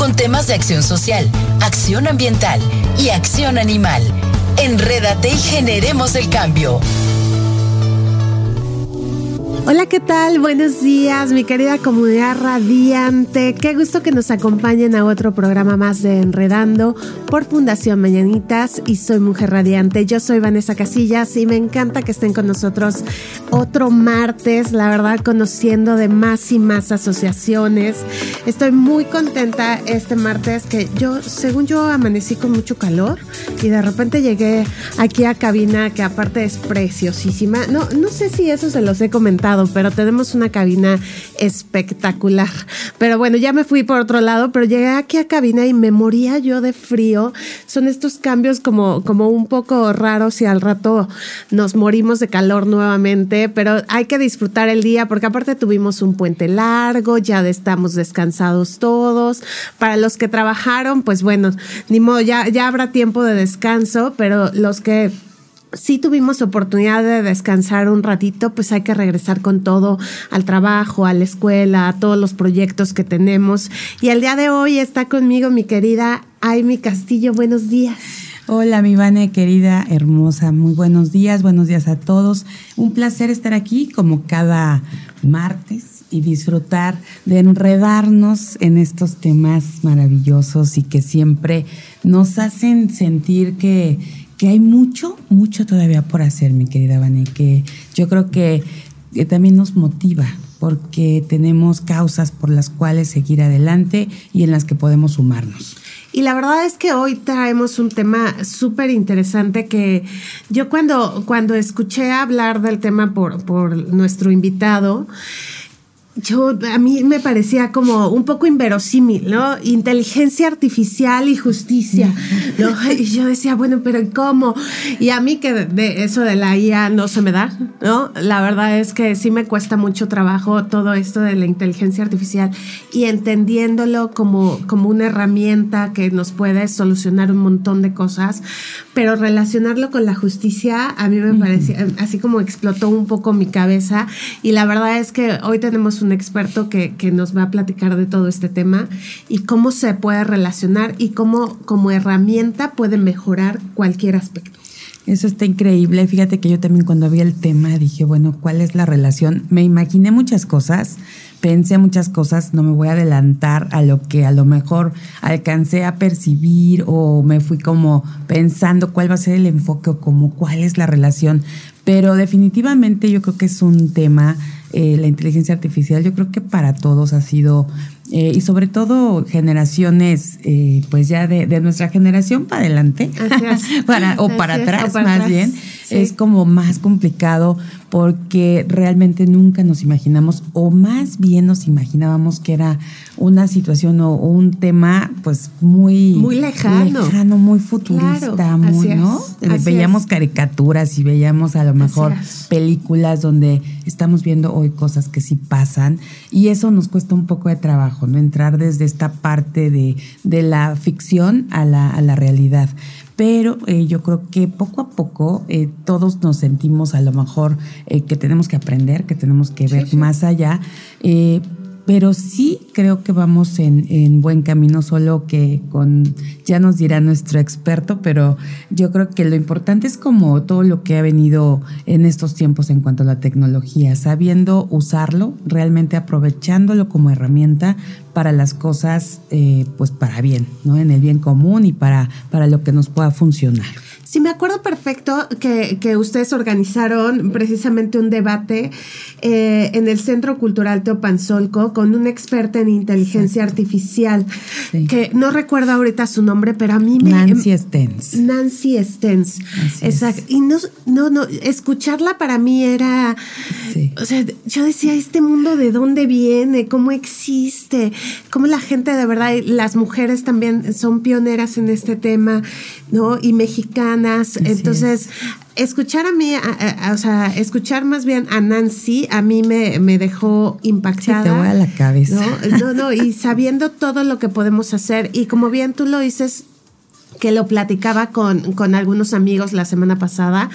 con temas de acción social, acción ambiental y acción animal. Enrédate y generemos el cambio. Hola, ¿qué tal? Buenos días, mi querida comunidad radiante. Qué gusto que nos acompañen a otro programa más de Enredando por Fundación Mañanitas y soy Mujer Radiante. Yo soy Vanessa Casillas y me encanta que estén con nosotros otro martes, la verdad, conociendo de más y más asociaciones. Estoy muy contenta este martes que yo, según yo, amanecí con mucho calor y de repente llegué aquí a cabina que aparte es preciosísima. No, no sé si eso se los he comentado pero tenemos una cabina espectacular. Pero bueno, ya me fui por otro lado, pero llegué aquí a cabina y me moría yo de frío. Son estos cambios como, como un poco raros y al rato nos morimos de calor nuevamente, pero hay que disfrutar el día porque aparte tuvimos un puente largo, ya estamos descansados todos. Para los que trabajaron, pues bueno, ni modo, ya, ya habrá tiempo de descanso, pero los que si tuvimos oportunidad de descansar un ratito, pues hay que regresar con todo al trabajo, a la escuela, a todos los proyectos que tenemos. Y el día de hoy está conmigo mi querida Amy Castillo. Buenos días. Hola, mi Vane, querida, hermosa. Muy buenos días, buenos días a todos. Un placer estar aquí como cada martes y disfrutar de enredarnos en estos temas maravillosos y que siempre nos hacen sentir que que hay mucho, mucho todavía por hacer, mi querida Vani, que yo creo que, también nos motiva porque tenemos causas por las cuales seguir adelante y en las que podemos sumarnos. Y la verdad es que hoy traemos un tema súper interesante que yo cuando, cuando escuché hablar del tema por, por nuestro invitado, yo a mí me parecía como un poco inverosímil, ¿no? Inteligencia artificial y justicia, ¿no? Y yo decía, bueno, pero ¿cómo? Y a mí que de eso de la IA no se me da, ¿no? La verdad es que sí me cuesta mucho trabajo todo esto de la inteligencia artificial y entendiéndolo como, como una herramienta que nos puede solucionar un montón de cosas, pero relacionarlo con la justicia a mí me parecía, así como explotó un poco mi cabeza y la verdad es que hoy tenemos un experto que, nos va a platicar de todo este tema y cómo se puede relacionar y cómo como herramienta puede mejorar cualquier aspecto. Eso está increíble. Fíjate que yo también cuando vi el tema dije, bueno, ¿cuál es la relación? Me imaginé muchas cosas, pensé muchas cosas, no me voy a adelantar a lo que a lo mejor alcancé a percibir o me fui como pensando cuál va a ser el enfoque o como cuál es la relación. Pero definitivamente yo creo que es un tema eh, la inteligencia artificial, yo creo que para todos ha sido, eh, y sobre todo generaciones, eh, pues ya de, nuestra generación para adelante, para, o, para atrás, más bien, es como más complicado porque realmente nunca nos imaginamos, o más bien nos imaginábamos que era una situación o, un tema pues muy, muy lejano. lejano muy futurista, muy, ¿no? veíamos caricaturas y veíamos a lo mejor películas donde estamos viendo hoy cosas que sí pasan y eso nos cuesta un poco de trabajo, ¿no? Entrar desde esta parte de, de la ficción a la, a la realidad pero eh, yo creo que poco a poco eh, todos nos sentimos a lo mejor eh, que tenemos que aprender, que tenemos que ver más allá pero sí creo que vamos en, buen camino, solo que con, ya nos dirá nuestro experto, pero yo creo que lo importante es como todo lo que ha venido en estos tiempos en cuanto a la tecnología, sabiendo usarlo, realmente aprovechándolo como herramienta para las cosas, eh, pues para bien, ¿no? En el bien común y para, para lo que nos pueda funcionar. Sí, me acuerdo perfecto que, que ustedes organizaron precisamente un debate eh, en el Centro Cultural Teopanzolco con una experta en inteligencia artificial, que no recuerdo ahorita su nombre, pero a mí me... Nancy Stens. Nancy Stens. Exacto. Y no, no, no, escucharla para mí era... O sea, yo decía, ¿este mundo de dónde viene? ¿Cómo existe? cómo la gente de verdad, las mujeres también son pioneras en este tema, ¿no? Y mexicanas. Entonces, escuchar a mí, o sea, escuchar más bien a Nancy, a mí me, me dejó impactada. te voy a la cabeza. ¿no? no, no, y sabiendo todo lo que podemos hacer. Y como bien tú lo dices, que lo platicaba con, con, algunos amigos la semana pasada,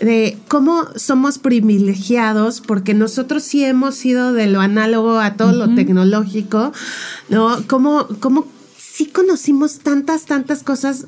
de cómo somos privilegiados, porque nosotros sí hemos sido de lo análogo a todo lo tecnológico, ¿no? Cómo, cómo sí conocimos tantas, tantas cosas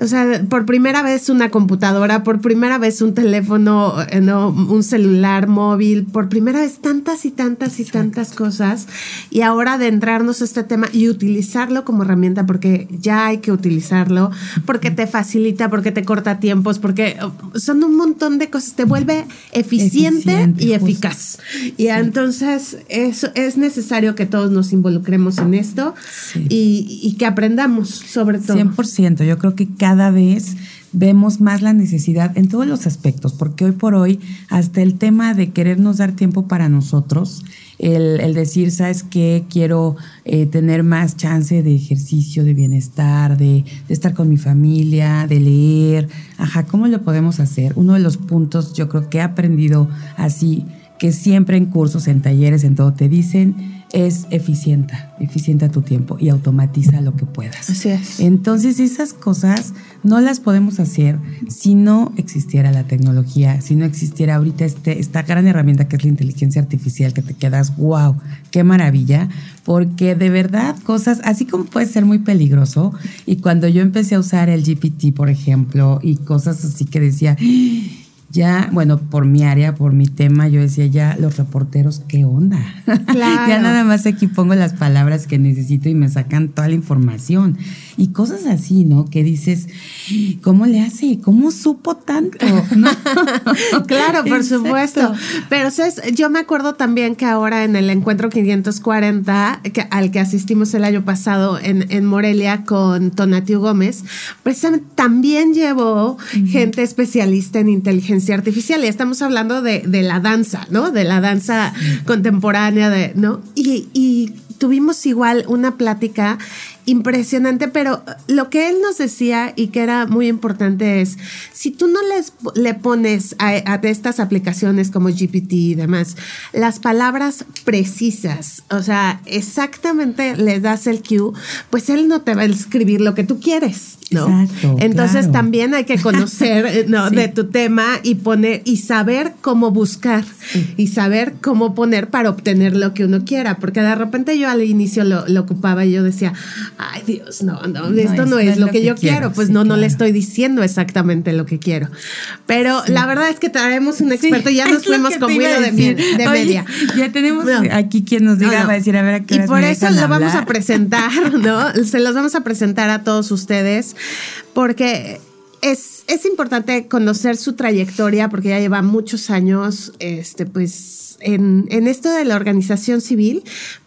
o sea, por primera vez una computadora, por primera vez un teléfono, eh, no, un celular móvil, por primera vez tantas y tantas y tantas cosas. Y ahora adentrarnos a este tema y utilizarlo como herramienta, porque ya hay que utilizarlo, porque te facilita, porque te corta tiempos, porque oh, son un montón de cosas, te vuelve eficiente, y eficaz. Y entonces eso es necesario que todos nos involucremos en esto y, y, que aprendamos sobre todo. 100%, yo creo que cada vez vemos más la necesidad en todos los aspectos, porque hoy por hoy hasta el tema de querernos dar tiempo para nosotros, el, decir, ¿sabes qué? Quiero eh, tener más chance de ejercicio, de bienestar, de, de, estar con mi familia, de leer. Ajá, ¿cómo lo podemos hacer? Uno de los puntos yo creo que he aprendido así, que siempre en cursos, en talleres, en todo te dicen, es eficienta, eficienta tu tiempo y automatiza lo que puedas. Así es. Entonces esas cosas no las podemos hacer si no existiera la tecnología, si no existiera ahorita este, esta gran herramienta que es la inteligencia artificial, que te quedas, wow, qué maravilla, porque de verdad cosas, así como puede ser muy peligroso, y cuando yo empecé a usar el GPT, por ejemplo, y cosas así que decía, ya, bueno, por mi área, por mi tema, yo decía ya, los reporteros, ¿qué onda? ya nada más aquí pongo las palabras que necesito y me sacan toda la información. Y cosas así, ¿no? Que dices, ¿cómo le hace? ¿Cómo supo tanto? claro, por supuesto. Pero ¿sabes? yo me acuerdo también que ahora en el encuentro 540, que, al que asistimos el año pasado en, en Morelia con Tonatiu Gómez, precisamente también llevó gente especialista en inteligencia artificial. Y estamos hablando de, de la danza, ¿no? De la danza contemporánea, de, ¿no? Y, y tuvimos igual una plática impresionante, pero lo que él nos decía y que era muy importante es, si tú no les, le pones a, a, estas aplicaciones como GPT y demás, las palabras precisas, o sea, exactamente le das el cue, pues él no te va a escribir lo que tú quieres. ¿no? Exacto, Entonces también hay que conocer ¿no? de tu tema y poner y saber cómo buscar y saber cómo poner para obtener lo que uno quiera, porque de repente yo al inicio lo, lo ocupaba y yo decía, ay Dios, no, no, esto no es, lo que, yo quiero, pues no, no le estoy diciendo exactamente lo que quiero. Pero la verdad es que traemos un experto, ya nos fuimos con de, de media. Ya tenemos aquí quien nos diga, va a decir, a ver a qué Y por eso lo vamos a presentar, ¿no? Se los vamos a presentar a todos ustedes, porque es, es importante conocer su trayectoria, porque ya lleva muchos años, este, pues en, en, esto de la organización civil,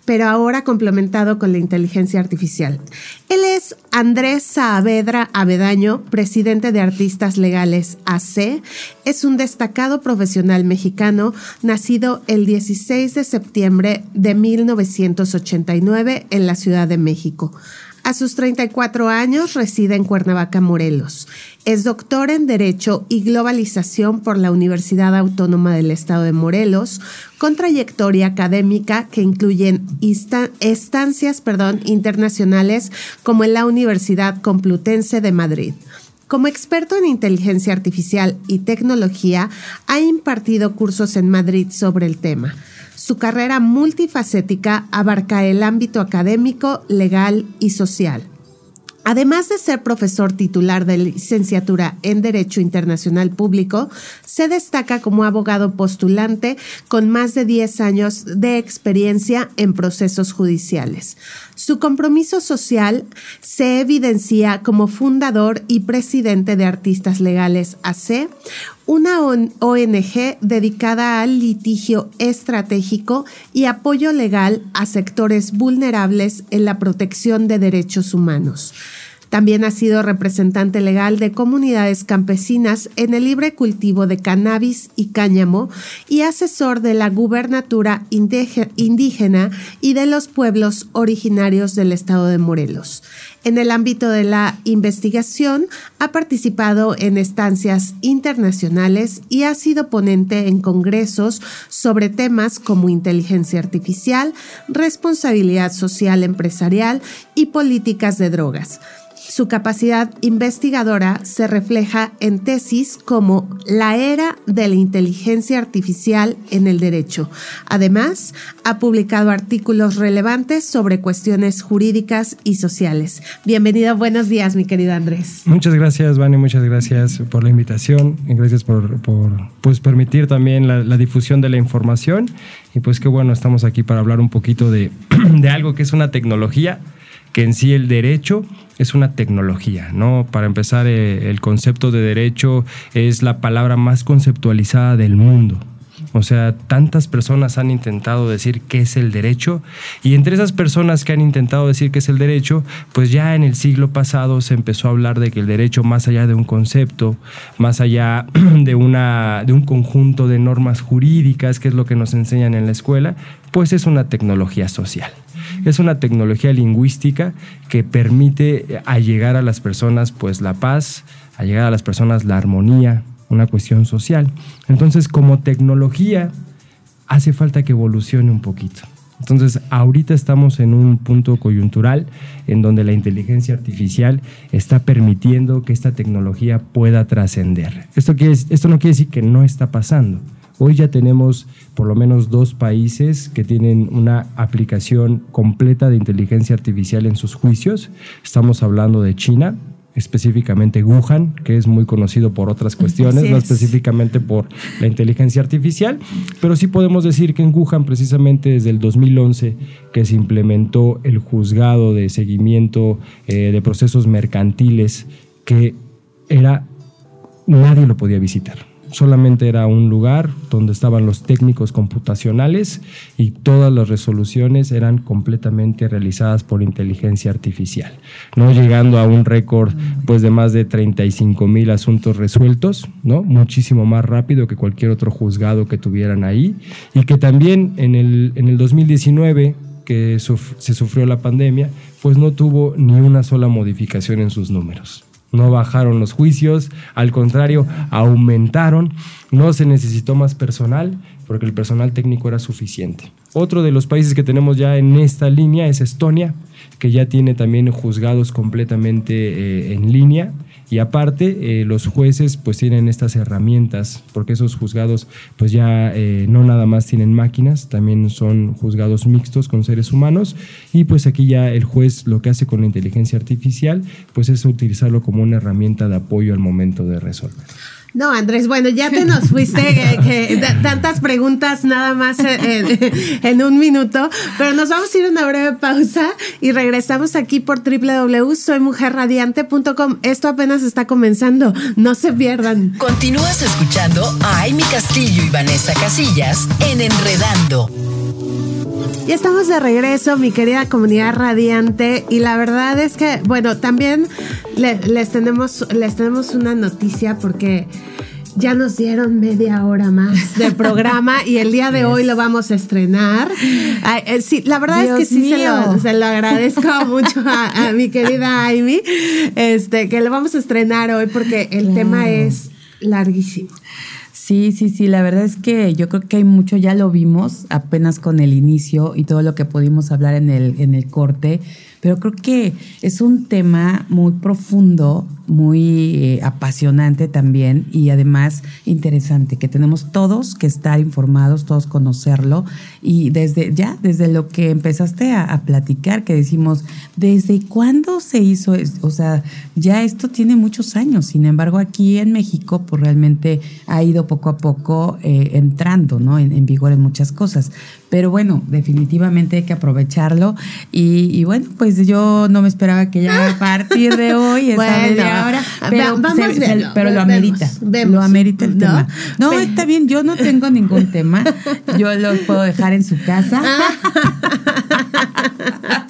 pero ahora complementado con la inteligencia artificial. Él es Andrés Saavedra Avedaño, presidente de Artistas Legales AC. Es un destacado profesional mexicano, nacido el 16 de septiembre de 1989 en la Ciudad de México. A sus 34 años reside en Cuernavaca, Morelos. Es doctor en Derecho y Globalización por la Universidad Autónoma del Estado de Morelos, con trayectoria académica que incluyen estancias perdón, internacionales como en la Universidad Complutense de Madrid. Como experto en inteligencia artificial y tecnología, ha impartido cursos en Madrid sobre el tema. Su carrera multifacética abarca el ámbito académico, legal y social. Además de ser profesor titular de licenciatura en Derecho Internacional Público, se destaca como abogado postulante con más de 10 años de experiencia en procesos judiciales. Su compromiso social se evidencia como fundador y presidente de Artistas Legales AC, una ONG dedicada al litigio estratégico y apoyo legal a sectores vulnerables en la protección de derechos humanos. También ha sido representante legal de comunidades campesinas en el libre cultivo de cannabis y cáñamo y asesor de la gubernatura indígena y de los pueblos originarios del estado de Morelos. En el ámbito de la investigación, ha participado en estancias internacionales y ha sido ponente en congresos sobre temas como inteligencia artificial, responsabilidad social empresarial y políticas de drogas. Su capacidad investigadora se refleja en tesis como La era de la inteligencia artificial en el derecho. Además, ha publicado artículos relevantes sobre cuestiones jurídicas y sociales. Bienvenido, buenos días, mi querido Andrés. Muchas gracias, Vani, muchas gracias por la invitación y gracias por, pues, permitir también la, difusión de la información. Y pues qué bueno, estamos aquí para hablar un poquito de, de algo que es una tecnología que en sí el derecho es una tecnología, ¿no? Para empezar, eh, el concepto de derecho es la palabra más conceptualizada del mundo. O sea, tantas personas han intentado decir qué es el derecho y entre esas personas que han intentado decir qué es el derecho, pues ya en el siglo pasado se empezó a hablar de que el derecho más allá de un concepto, más allá de, una, de un conjunto de normas jurídicas, que es lo que nos enseñan en la escuela, pues es una tecnología social. Es una tecnología lingüística que permite allegar a las personas pues la paz, allegar a las personas la armonía, una cuestión social. Entonces, como tecnología, hace falta que evolucione un poquito. Entonces, ahorita estamos en un punto coyuntural en donde la inteligencia artificial está permitiendo que esta tecnología pueda trascender. Esto, esto no quiere decir que no está pasando. Hoy ya tenemos por lo menos dos países que tienen una aplicación completa de inteligencia artificial en sus juicios. Estamos hablando de China, específicamente Wuhan, que es muy conocido por otras cuestiones, no específicamente por la inteligencia artificial, pero sí podemos decir que en Wuhan, precisamente desde el 2011, que se implementó el juzgado de seguimiento eh, de procesos mercantiles, que era, nadie lo podía visitar solamente era un lugar donde estaban los técnicos computacionales y todas las resoluciones eran completamente realizadas por inteligencia artificial, no llegando a un récord pues de más de 35 mil asuntos resueltos, ¿no? muchísimo más rápido que cualquier otro juzgado que tuvieran ahí y que también en el, en el 2019 que se sufrió la pandemia, pues no tuvo ni una sola modificación en sus números. No bajaron los juicios, al contrario, aumentaron. No se necesitó más personal porque el personal técnico era suficiente. Otro de los países que tenemos ya en esta línea es Estonia, que ya tiene también juzgados completamente eh, en línea y aparte, eh, los jueces pues tienen estas herramientas, porque esos juzgados pues ya eh, no nada más tienen máquinas, también son juzgados mixtos con seres humanos y pues aquí ya el juez lo que hace con la inteligencia artificial pues es utilizarlo como una herramienta de apoyo al momento de resolver. No, Andrés, bueno, ya te nos fuiste, que, tantas preguntas nada más en, un minuto, pero nos vamos a ir a una breve pausa y regresamos aquí por www.soymujerradiante.com. Esto apenas está comenzando, no se pierdan. Continúas escuchando a Amy Castillo y Vanessa Casillas en Enredando. Ya estamos de regreso, mi querida comunidad radiante, y la verdad es que, bueno, también les, tenemos, les tenemos una noticia porque ya nos dieron media hora más del programa y el día de hoy lo vamos a estrenar. Eh, sí, la verdad es que sí se lo, agradezco mucho a, mi querida Amy, este, que lo vamos a estrenar hoy porque el tema es larguísimo. Sí, sí, sí, la verdad es que yo creo que hay mucho, ya lo vimos apenas con el inicio y todo lo que pudimos hablar en el, en el corte, pero creo que es un tema muy profundo muy eh, apasionante también y además interesante, que tenemos todos que estar informados, todos conocerlo y desde ya, desde lo que empezaste a, platicar, que decimos, ¿desde cuándo se hizo? O sea, ya esto tiene muchos años, sin embargo aquí en México pues realmente ha ido poco a poco eh, entrando ¿no? en, vigor en muchas cosas. Pero bueno, definitivamente hay que aprovecharlo y, bueno, pues yo no me esperaba que ya a partir de hoy, esa ahora, pero, pero lo amerita. lo amerita el tema. No, está bien, yo no tengo ningún tema. Yo lo puedo dejar en su casa.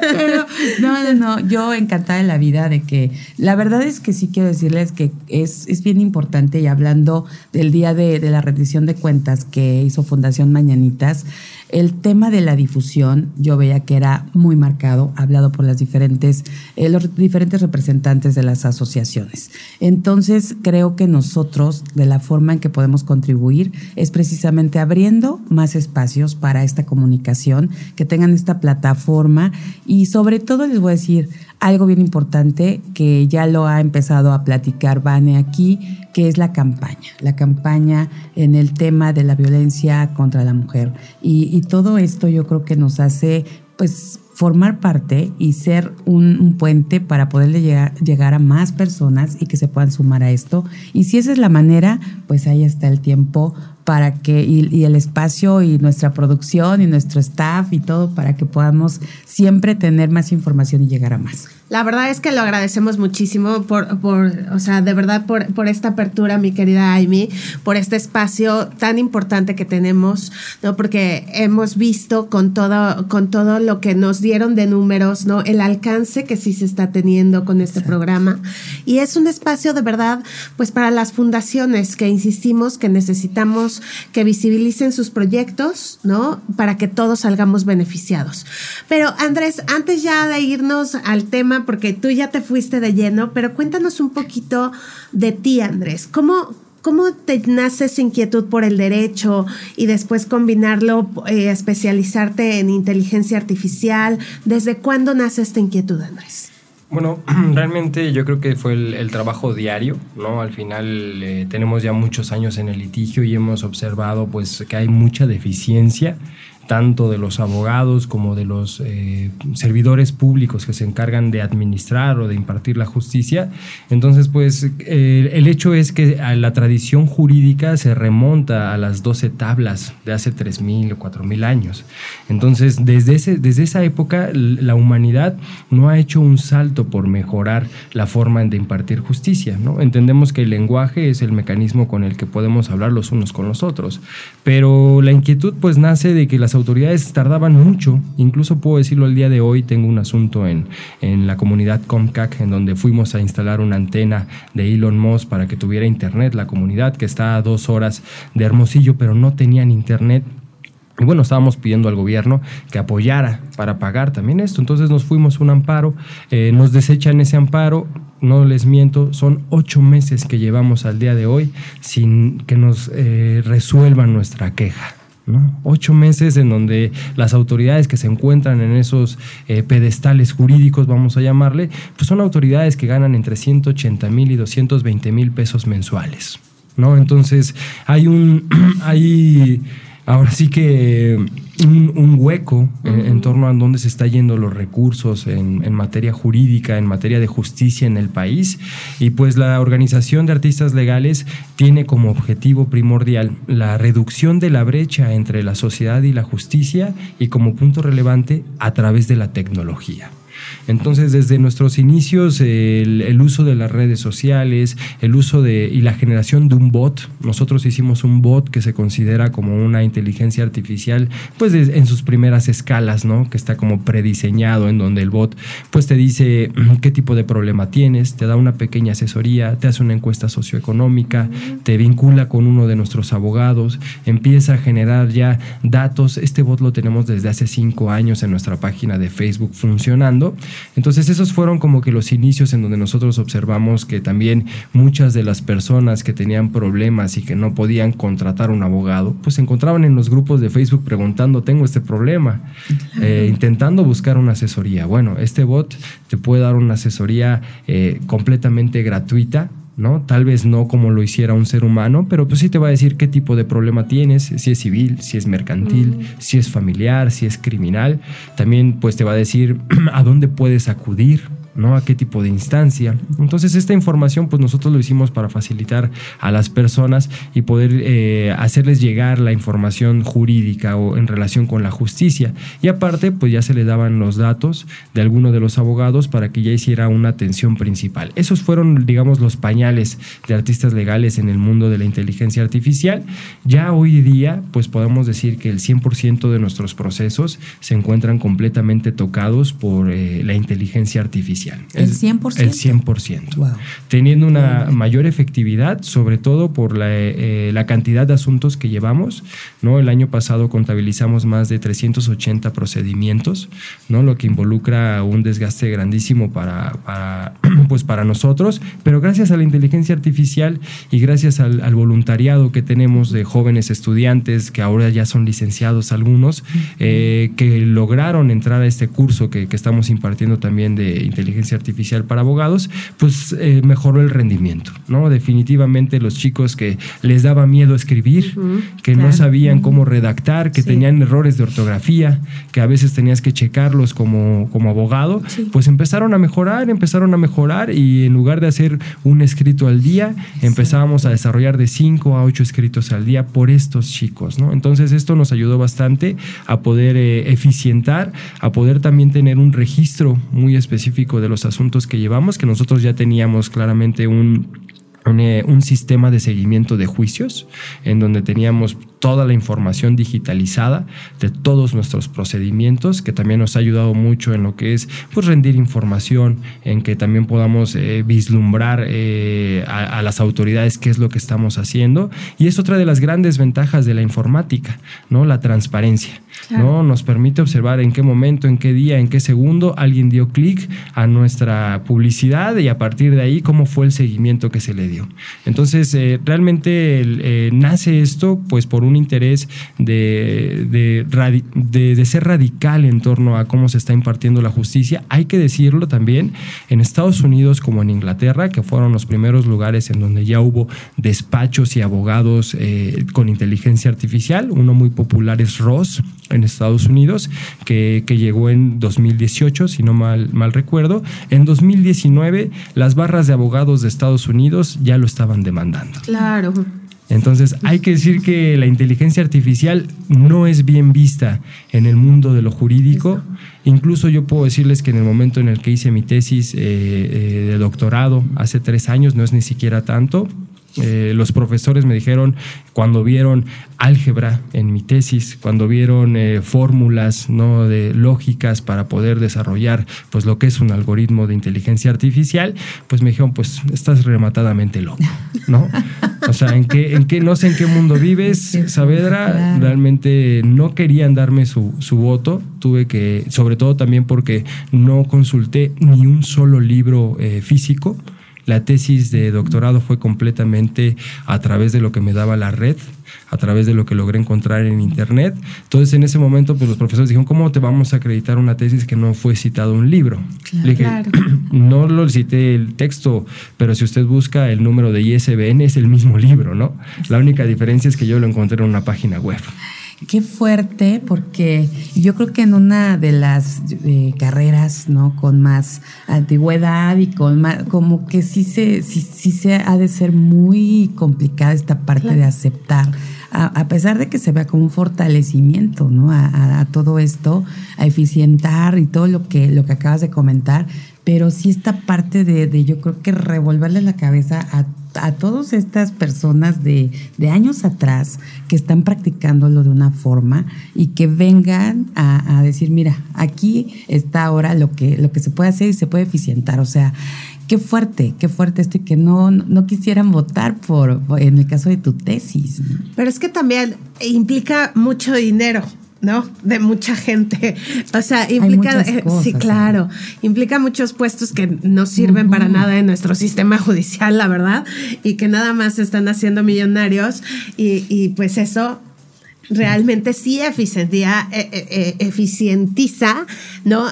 Pero no, no, no, yo encantada de la vida de que la verdad es que sí quiero decirles que es, es bien importante y hablando del día de, de la rendición de cuentas que hizo Fundación Mañanitas, el tema de la difusión yo veía que era muy marcado, hablado por las diferentes, eh, los diferentes representantes de las asociaciones. Entonces creo que nosotros, de la forma en que podemos contribuir, es precisamente abriendo más espacios para esta comunicación, que tengan esta plataforma y sobre todo les voy a decir, algo bien importante que ya lo ha empezado a platicar Vane aquí, que es la campaña, la campaña en el tema de la violencia contra la mujer. Y, todo esto yo creo que nos hace pues formar parte y ser un, puente para poderle llegar, llegar, a más personas y que se puedan sumar a esto. Y si esa es la manera, pues ahí está el tiempo para que, y, el espacio y nuestra producción y nuestro staff y todo para que podamos siempre tener más información y llegar a más. La verdad es que lo agradecemos muchísimo por, por o sea, de verdad por, por esta apertura, mi querida Amy, por este espacio tan importante que tenemos, ¿no? Porque hemos visto con todo, con todo lo que nos dieron de números, ¿no? El alcance que sí se está teniendo con este programa. Y es un espacio de verdad, pues para las fundaciones que insistimos que necesitamos que visibilicen sus proyectos, ¿no? Para que todos salgamos beneficiados. Pero Andrés, antes ya de irnos al tema porque tú ya te fuiste de lleno, pero cuéntanos un poquito de ti, Andrés. ¿Cómo, ¿Cómo te nace esa inquietud por el derecho y después combinarlo, eh, especializarte en inteligencia artificial? ¿Desde cuándo nace esta inquietud, Andrés? Bueno, realmente yo creo que fue el, trabajo diario, ¿no? Al final eh, tenemos ya muchos años en el litigio y hemos observado pues que hay mucha deficiencia tanto de los abogados como de los eh, servidores públicos que se encargan de administrar o de impartir la justicia. Entonces, pues eh, el hecho es que la tradición jurídica se remonta a las 12 tablas de hace 3.000 o 4.000 años. Entonces, desde, ese, desde esa época, la humanidad no ha hecho un salto por mejorar la forma de impartir justicia. ¿no? Entendemos que el lenguaje es el mecanismo con el que podemos hablar los unos con los otros, pero la inquietud pues nace de que las autoridades tardaban mucho, incluso puedo decirlo el día de hoy, tengo un asunto en, en la comunidad Comcac en donde fuimos a instalar una antena de Elon Musk para que tuviera internet, la comunidad que está a dos horas de Hermosillo, pero no tenían internet y bueno, estábamos pidiendo al gobierno que apoyara para pagar también esto. Entonces nos fuimos un amparo, eh, nos desechan ese amparo, no les miento, son ocho meses que llevamos al día de hoy sin que nos eh, resuelvan nuestra queja. Ocho meses en donde las autoridades que se encuentran en esos eh, pedestales jurídicos, vamos a llamarle, pues son autoridades que ganan entre 180 mil y 220 mil pesos mensuales. ¿no? Entonces hay un... hay, ahora sí que un, hueco en, torno a dónde se está yendo los recursos en, en, materia jurídica, en materia de justicia en el país. Y pues la Organización de Artistas Legales tiene como objetivo primordial la reducción de la brecha entre la sociedad y la justicia y como punto relevante a través de la tecnología. Entonces, desde nuestros inicios, el, uso de las redes sociales, el uso de y la generación de un bot, nosotros hicimos un bot que se considera como una inteligencia artificial, pues en sus primeras escalas, ¿no? Que está como prediseñado, en donde el bot, pues te dice qué tipo de problema tienes, te da una pequeña asesoría, te hace una encuesta socioeconómica, te vincula con uno de nuestros abogados, empieza a generar ya datos. Este bot lo tenemos desde hace cinco años en nuestra página de Facebook funcionando entonces esos fueron como que los inicios en donde nosotros observamos que también muchas de las personas que tenían problemas y que no podían contratar un abogado, pues se encontraban en los grupos de Facebook preguntando, tengo este problema, eh, intentando buscar una asesoría. Bueno, este bot te puede dar una asesoría eh, completamente gratuita ¿no? Tal vez no como lo hiciera un ser humano, pero pues sí te va a decir qué tipo de problema tienes, si es civil, si es mercantil, mm. si es familiar, si es criminal. También pues te va a decir a dónde puedes acudir, ¿no? A qué tipo de instancia. Entonces esta información pues nosotros lo hicimos para facilitar a las personas y poder eh, hacerles llegar la información jurídica o en relación con la justicia. Y aparte pues ya se les daban los datos de alguno de los abogados para que ya hiciera una atención principal. Esos fueron digamos los pañales de artistas legales en el mundo de la inteligencia artificial. Ya hoy día pues podemos decir que el 100% de nuestros procesos se encuentran completamente tocados por eh, la inteligencia artificial. ¿El 100%? El 100%. Teniendo una mayor efectividad, sobre todo por eh, la, cantidad de asuntos que llevamos. ¿no? El año pasado contabilizamos más de 380 procedimientos, ¿no? lo que involucra un desgaste grandísimo para, para, pues para nosotros, pero gracias a la inteligencia artificial y gracias al, voluntariado que tenemos de jóvenes estudiantes que ahora ya son licenciados algunos, eh, que lograron entrar a este curso que, que estamos impartiendo también de inteligencia artificial para abogados, pues eh, mejoró el rendimiento, ¿no? Definitivamente los chicos que les daba miedo escribir, que no sabían cómo redactar, que tenían errores de ortografía, que a veces tenías que checarlos como, como abogado, pues empezaron a mejorar, empezaron a mejorar y en lugar de hacer un escrito al día, empezábamos a desarrollar de 5 a 8 escritos al día por estos chicos, ¿no? Entonces esto nos ayudó bastante a poder eh, eficientar, a poder también tener un registro muy específico de los asuntos que llevamos, que nosotros ya teníamos claramente un, eh, un, sistema de seguimiento de juicios en donde teníamos toda la información digitalizada de todos nuestros procedimientos, que también nos ha ayudado mucho en lo que es pues, rendir información, en que también podamos eh, vislumbrar eh, a, las autoridades qué es lo que estamos haciendo. Y es otra de las grandes ventajas de la informática, ¿no? La transparencia. ¿No? Nos permite observar en qué momento, en qué día, en qué segundo alguien dio clic a nuestra publicidad y a partir de ahí cómo fue el seguimiento que se le dio. Entonces, eh, realmente nace esto pues por un un interés de, de, ser radical en torno a cómo se está impartiendo la justicia. Hay que decirlo también, en Estados Unidos como en Inglaterra, que fueron los primeros lugares en donde ya hubo despachos y abogados eh, con inteligencia artificial. Uno muy popular es Ross en Estados Unidos, que, que llegó en 2018, si no mal, mal recuerdo. En 2019, las barras de abogados de Estados Unidos ya lo estaban demandando. Claro. Entonces, hay que decir que la inteligencia artificial no es bien vista en el mundo de lo jurídico. Incluso yo puedo decirles que en el momento en el que hice mi tesis eh, eh, de doctorado, hace tres años, no es ni siquiera tanto, eh, los profesores me dijeron cuando vieron álgebra en mi tesis, cuando vieron eh, fórmulas no de lógicas para poder desarrollar pues lo que es un algoritmo de inteligencia artificial, pues me dijeron pues estás rematadamente loco, ¿no? O sea, en qué, en qué no sé en qué mundo vives, Saavedra, realmente no querían darme su, su voto, tuve que, sobre todo también porque no consulté ni un solo libro eh, físico. La tesis de doctorado fue completamente a través de lo que me daba la red, a través de lo que logré encontrar en internet. Entonces, en ese momento, pues los profesores dijeron, ¿cómo te vamos a acreditar una tesis que no fue citado un libro? Le dije, no lo cité el texto, pero si usted busca el número de ISBN es el mismo libro, ¿no? La única diferencia es que yo lo encontré en una página web. Qué fuerte, porque yo creo que en una de las eh, carreras, ¿no? Con más antigüedad y con más, como que sí se, sí, sí se ha de ser muy complicada esta parte de aceptar, a, pesar de que se vea como un fortalecimiento, ¿no? A, todo esto, a eficientar y todo lo que, lo que acabas de comentar, pero sí esta parte de, de yo creo que revolverle la cabeza a a todas estas personas de, años atrás que están practicándolo de una forma y que vengan a, decir, mira, aquí está ahora lo que, lo que se puede hacer y se puede eficientar. O sea, qué fuerte, qué fuerte esto y que no, no quisieran votar por, en el caso de tu tesis. Pero es que también implica mucho dinero. ¿No? De mucha gente. O sea, implica, eh, sí, claro, implica muchos puestos que no sirven para nada en nuestro sistema judicial, la verdad, y que nada más están haciendo millonarios y, pues eso realmente sí eficientía, eh, eh, eficientiza, ¿no?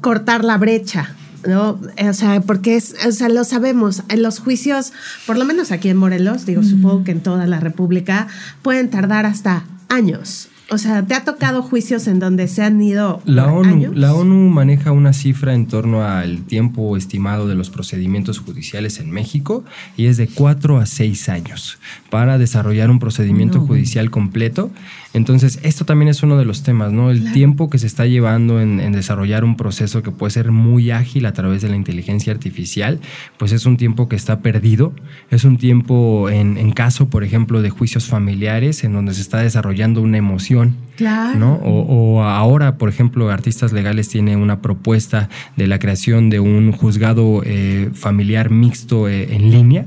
Cortar la brecha. ¿no? O sea, porque es, o sea, lo sabemos, en los juicios, por lo menos aquí en Morelos, digo, supongo que en toda la República, pueden tardar hasta años, O sea, ¿te ha tocado juicios en donde se han ido la ONU, La ONU maneja una cifra en torno al tiempo estimado de los procedimientos judiciales en México y es de cuatro a seis años para desarrollar un procedimiento judicial completo. Entonces, esto también es uno de los temas, ¿no? El tiempo que se está llevando en, desarrollar un proceso que puede ser muy ágil a través de la inteligencia artificial, pues es un tiempo que está perdido. Es un tiempo, en, en caso, por ejemplo, de juicios familiares, en donde se está desarrollando una emoción. Claro. ¿no? O, ahora, por ejemplo, Artistas Legales tiene una propuesta de la creación de un juzgado eh, familiar mixto eh, en línea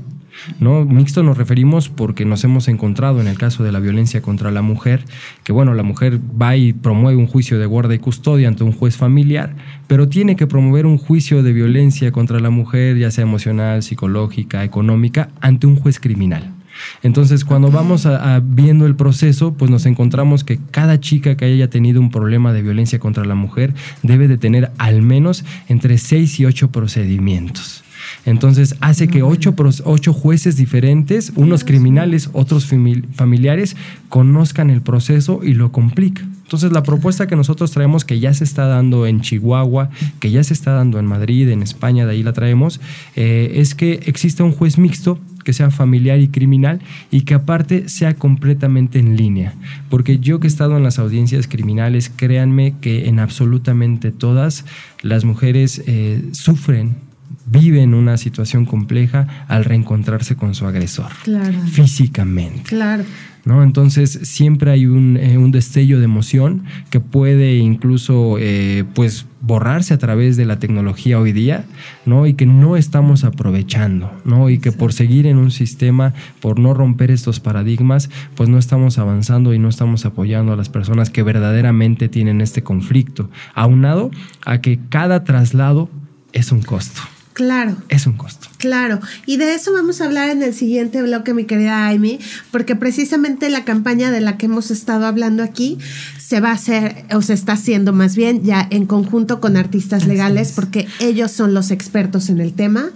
¿no? Mixto nos referimos porque nos hemos encontrado en el caso de la violencia contra la mujer, que bueno, la mujer va y promueve un juicio de guarda y custodia ante un juez familiar, pero tiene que promover un juicio de violencia contra la mujer, ya sea emocional, psicológica, económica, ante un juez criminal. Entonces, cuando vamos a, viendo el proceso, pues nos encontramos que cada chica que haya tenido un problema de violencia contra la mujer debe de tener al menos entre seis y ocho procedimientos. Entonces hace que ocho, ocho jueces diferentes, unos criminales, otros familiares, conozcan el proceso y lo complica. Entonces la propuesta que nosotros traemos, que ya se está dando en Chihuahua, que ya se está dando en Madrid, en España, de ahí la traemos, eh, es que exista un juez mixto que sea familiar y criminal y que aparte sea completamente en línea. Porque yo que he estado en las audiencias criminales, créanme que en absolutamente todas las mujeres eh, sufren viven una situación compleja al reencontrarse con su agresor. Físicamente. Claro. ¿No? Entonces siempre hay un, eh, destello de emoción que puede incluso eh, pues borrarse a través de la tecnología hoy día, ¿no? Y que no estamos aprovechando, ¿no? Y que por seguir en un sistema, por no romper estos paradigmas, pues no estamos avanzando y no estamos apoyando a las personas que verdaderamente tienen este conflicto, aunado a que cada traslado es un costo. Claro. Es un costo. Claro. Y de eso vamos a hablar en el siguiente bloque, mi querida Amy, porque precisamente la campaña de la que hemos estado hablando aquí se va a hacer, o se está haciendo más bien ya en conjunto con artistas legales, porque ellos son los expertos en el tema.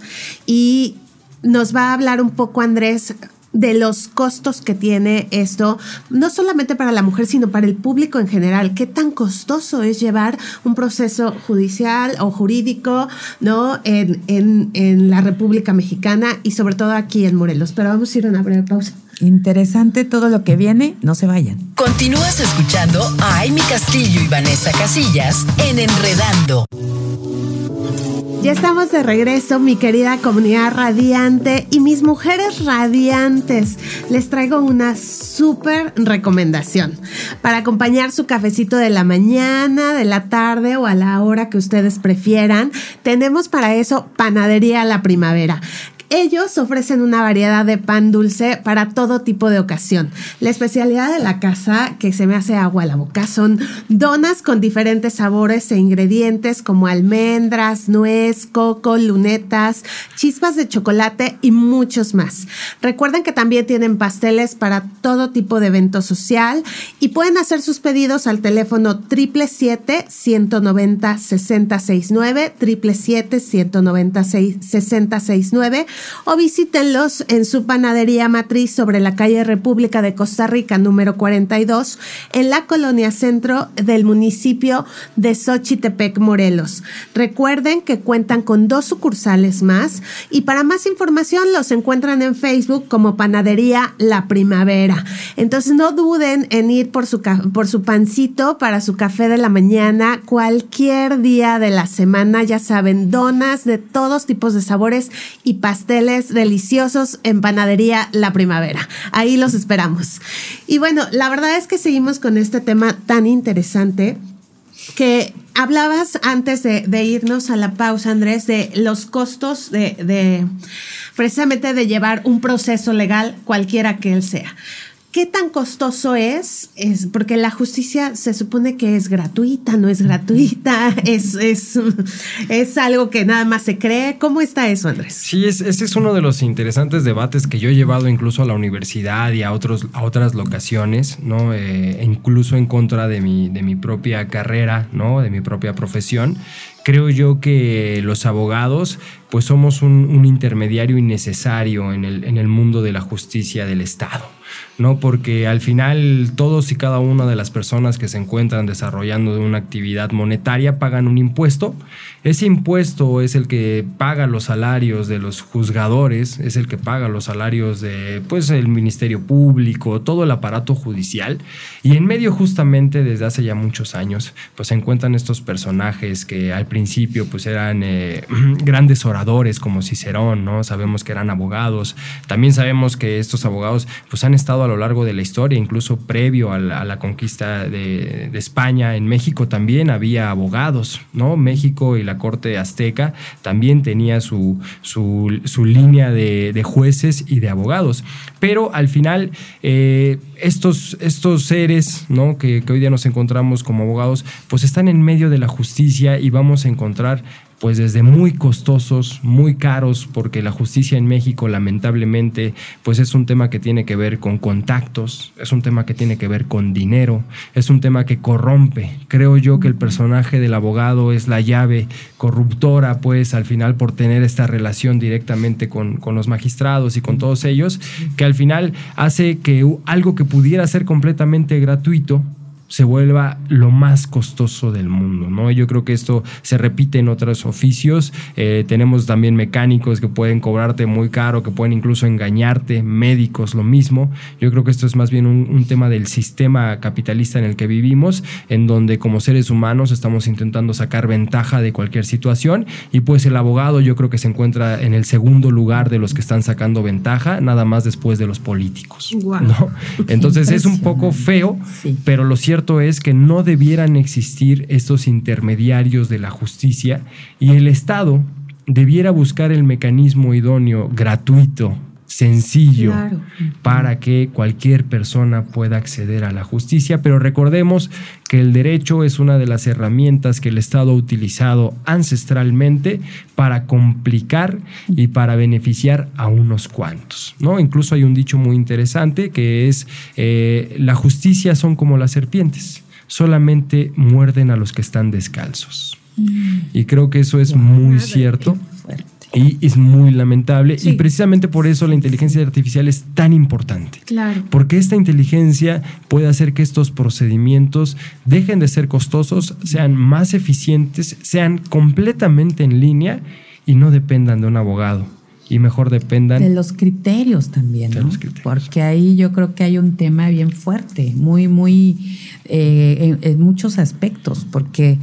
Y nos va a hablar un poco Andrés de los costos que tiene esto, no solamente para la mujer, sino para el público en general. ¿Qué tan costoso es llevar un proceso judicial o jurídico ¿no? en, en, en la República Mexicana y sobre todo aquí en Morelos? Pero vamos a ir a una breve pausa. Interesante todo lo que viene, no se vayan. Continúas escuchando a Amy Castillo y Vanessa Casillas en Enredando. Ya estamos de regreso, mi querida comunidad radiante y mis mujeres radiantes. Les traigo una súper recomendación para acompañar su cafecito de la mañana, de la tarde o a la hora que ustedes prefieran. Tenemos para eso Panadería La Primavera. Ellos ofrecen una variedad de pan dulce para todo tipo de ocasión. La especialidad de la casa, que se me hace agua a la boca, son donas con diferentes sabores e ingredientes como almendras, nuez, coco, lunetas, chispas de chocolate y muchos más. Recuerden que también tienen pasteles para todo tipo de evento social y pueden hacer sus pedidos al teléfono 777 190 6069 777 190 6069 o visítenlos en su panadería matriz sobre la calle República de Costa Rica número 42 en la colonia centro del municipio de Xochitepec, Morelos. Recuerden que cuentan con dos sucursales más y para más información los encuentran en Facebook como Panadería La Primavera. Entonces no duden en ir por su, por su pancito para su café de la mañana cualquier día de la semana. Ya saben, donas de todos tipos de sabores y pasteles deliciosos en Panadería La Primavera. Ahí los esperamos. Y bueno, la verdad es que seguimos con este tema tan interesante que hablabas antes de, irnos a la pausa, Andrés, de los costos de, de precisamente de llevar un proceso legal, cualquiera que él sea. ¿Qué tan costoso es? es? Porque la justicia se supone que es gratuita, no es gratuita, es, es, es algo que nada más se cree. ¿Cómo está eso, Andrés? Sí, ese es uno de los interesantes debates que yo he llevado incluso a la universidad y a, otros, a otras locaciones, ¿no? Eh, incluso en contra de mi, de mi propia carrera, ¿no? De mi propia profesión creo yo que los abogados pues somos un, intermediario innecesario en el, en el mundo de la justicia del Estado. ¿No? Porque al final todos y cada una de las personas que se encuentran desarrollando una actividad monetaria pagan un impuesto. Ese impuesto es el que paga los salarios de los juzgadores, es el que paga los salarios de pues el Ministerio Público, todo el aparato judicial y en medio justamente desde hace ya muchos años pues se encuentran estos personajes que al principio pues eran eh, grandes oradores como Cicerón, ¿no? Sabemos que eran abogados. También sabemos que estos abogados pues han estado a lo largo de la historia, incluso previo a la, conquista de, España. En México también había abogados, ¿no? México y la corte azteca también tenía su, su, línea de, jueces y de abogados. Pero al final, eh, estos, estos seres, ¿no? Que hoy día nos encontramos como abogados, pues están en medio de la justicia y vamos a encontrar pues desde muy costosos, muy caros, porque la justicia en México lamentablemente pues es un tema que tiene que ver con contactos, es un tema que tiene que ver con dinero, es un tema que corrompe. Creo yo que el personaje del abogado es la llave corruptora pues al final por tener esta relación directamente con, con los magistrados y con todos ellos, que al final hace que algo que pudiera ser completamente gratuito, se vuelva lo más costoso del mundo, ¿no? Yo creo que esto se repite en otros oficios. Eh, tenemos también mecánicos que pueden cobrarte muy caro, que pueden incluso engañarte, médicos lo mismo. Yo creo que esto es más bien un, tema del sistema capitalista en el que vivimos, en donde como seres humanos estamos intentando sacar ventaja de cualquier situación y pues el abogado yo creo que se encuentra en el segundo lugar de los que están sacando ventaja, nada más después de los políticos. ¿no? Entonces es un poco feo, pero lo cierto es que no debieran existir estos intermediarios de la justicia y el Estado debiera buscar el mecanismo idóneo, gratuito, sencillo, para que cualquier persona pueda acceder a la justicia. Pero recordemos que el derecho es una de las herramientas que el Estado ha utilizado ancestralmente para complicar y para beneficiar a unos cuantos. ¿no? Incluso hay un dicho muy interesante que es, eh, la justicia son como las serpientes, solamente muerden a los que están descalzos. Mm. Y creo que eso es muy cierto. Y es muy lamentable. Y precisamente por eso la inteligencia artificial es tan importante. Claro. Porque esta inteligencia puede hacer que estos procedimientos dejen de ser costosos, sean más eficientes, sean completamente en línea y no dependan de un abogado. Y mejor dependan. De los criterios también, ¿no? Porque ahí yo creo que hay un tema bien fuerte, muy, muy. Eh, en muchos aspectos, porque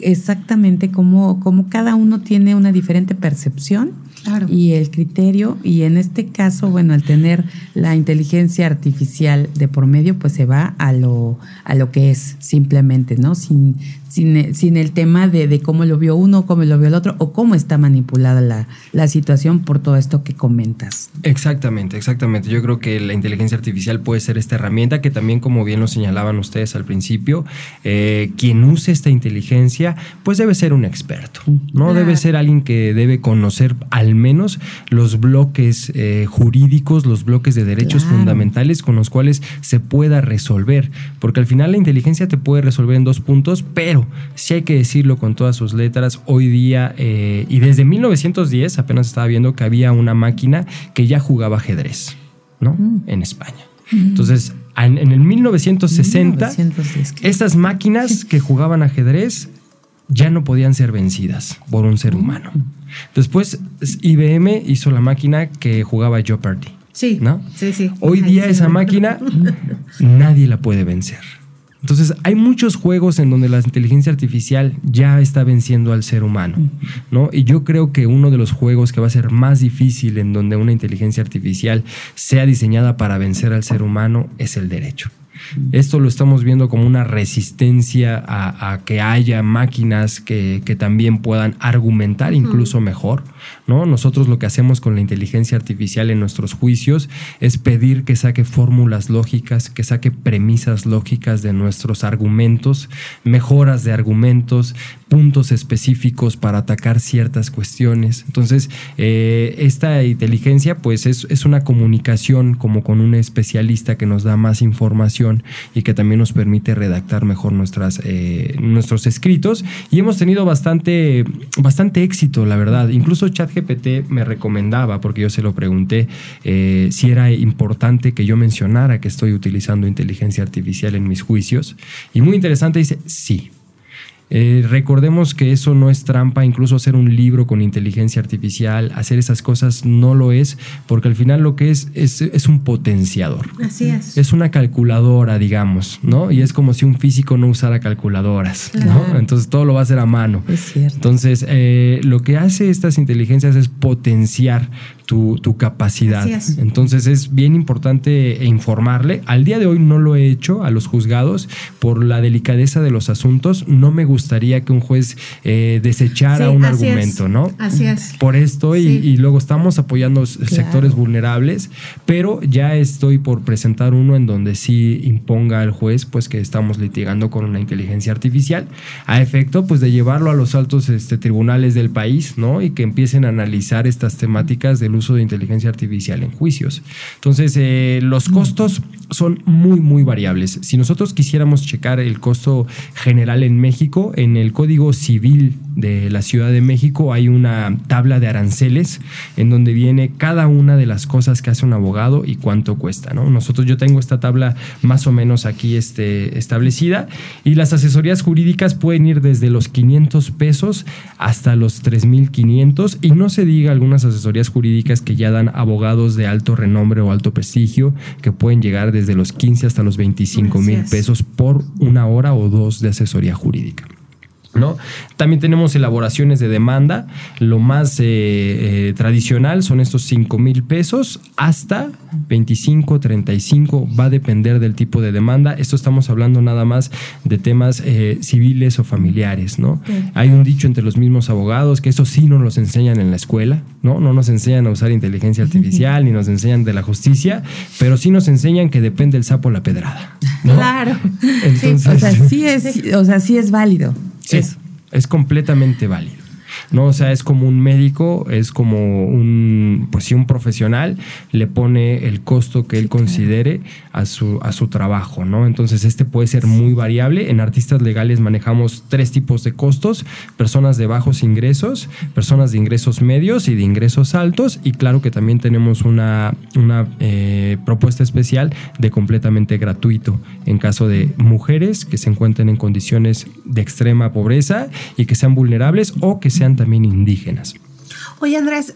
exactamente como, como cada uno tiene una diferente percepción y el criterio, y en este caso, bueno, al tener la inteligencia artificial de por medio, pues se va a lo, a lo que es simplemente, ¿no? Sin, sin, el tema de, cómo lo vio uno, cómo lo vio el otro, o cómo está manipulada la, situación por todo esto que comentas. Exactamente, exactamente. Yo creo que la inteligencia artificial puede ser esta herramienta que también, como bien lo señalaban ustedes al principio, eh, quien use esta inteligencia, pues debe ser un experto, ¿no? Debe ser alguien que debe conocer al menos los bloques eh, jurídicos, los bloques de derechos fundamentales con los cuales se pueda resolver, porque al final la inteligencia te puede resolver en dos puntos, pero si hay que decirlo con todas sus letras, hoy día eh, y desde 1910 apenas estaba viendo que había una máquina que ya jugaba ajedrez, ¿no? Mm. En España. Mm. Entonces, en, el 1960, estas máquinas que jugaban ajedrez ya no podían ser vencidas por un ser mm. humano. Después, IBM hizo la máquina que jugaba Jeopardy. Sí. ¿no? Sí, sí. Hoy día esa máquina nadie la puede vencer. Entonces, hay muchos juegos en donde la inteligencia artificial ya está venciendo al ser humano, ¿no? Y yo creo que uno de los juegos que va a ser más difícil en donde una inteligencia artificial sea diseñada para vencer al ser humano es el derecho. Esto lo estamos viendo como una resistencia a, que haya máquinas que, también puedan argumentar incluso mejor. ¿No? Nosotros lo que hacemos con la inteligencia artificial en nuestros juicios es pedir que saque fórmulas lógicas, que saque premisas lógicas de nuestros argumentos, mejoras de argumentos, puntos específicos para atacar ciertas cuestiones. Entonces, eh, esta inteligencia pues es, es, una comunicación como con un especialista que nos da más información y que también nos permite redactar mejor eh, nuestros escritos. Y hemos tenido bastante, bastante éxito, la verdad. Incluso ChatGPT me recomendaba, porque yo se lo pregunté, eh, si era importante que yo mencionara que estoy utilizando inteligencia artificial en mis juicios. Y muy interesante, dice, sí. Eh, recordemos que eso no es trampa, incluso hacer un libro con inteligencia artificial, hacer esas cosas no lo es, porque al final lo que es es, un potenciador. Así es. Es una calculadora, digamos, ¿no? Y es como si un físico no usara calculadoras, ¿no? Entonces todo lo va a hacer a mano. Es cierto. Entonces, eh, lo que hace estas inteligencias es potenciar tu, capacidad. Entonces es bien importante informarle. Al día de hoy no lo he hecho a los juzgados por la delicadeza de los asuntos. No me gustaría que un juez eh, desechara un argumento, ¿no? Así es. Por esto y, luego estamos apoyando sectores vulnerables, pero ya estoy por presentar uno en donde sí imponga al juez pues que estamos litigando con una inteligencia artificial a efecto pues de llevarlo a los altos este, tribunales del país, ¿no? Y que empiecen a analizar estas temáticas del uso de inteligencia artificial en juicios. Entonces, eh, los costos son muy, muy variables. Si nosotros quisiéramos checar el costo general en México, en el Código Civil de la Ciudad de México hay una tabla de aranceles en donde viene cada una de las cosas que hace un abogado y cuánto cuesta. ¿no? Nosotros yo tengo esta tabla más o menos aquí este, establecida y las asesorías jurídicas pueden ir desde los 500 pesos hasta los 3.500 y no se diga algunas asesorías jurídicas que ya dan abogados de alto renombre o alto prestigio que pueden llegar desde los 15 hasta los 25 mil pesos por una hora o dos de asesoría jurídica. ¿No? También tenemos elaboraciones de demanda. Lo más eh, eh, tradicional son estos 5 mil pesos hasta 25, 35. Va a depender del tipo de demanda. Esto estamos hablando nada más de temas eh, civiles o familiares. ¿no? Hay un dicho entre los mismos abogados que eso sí no nos enseñan en la escuela. No, no nos enseñan a usar inteligencia artificial ni nos enseñan de la justicia, pero sí nos enseñan que depende el sapo la pedrada. Claro. Entonces, o, sea, sí es, o sea, sí es válido. Sí, es completamente válido. ¿No? O sea, es como un médico, es como un, pues sí, un profesional, le pone el costo que él considere a su, a su trabajo, ¿no? Entonces, este puede ser muy variable. En artistas legales manejamos tres tipos de costos, personas de bajos ingresos, personas de ingresos medios y de ingresos altos, y claro que también tenemos una, una eh, propuesta especial de completamente gratuito en caso de mujeres que se encuentren en condiciones de extrema pobreza y que sean vulnerables o que sean también indígenas. Oye Andrés,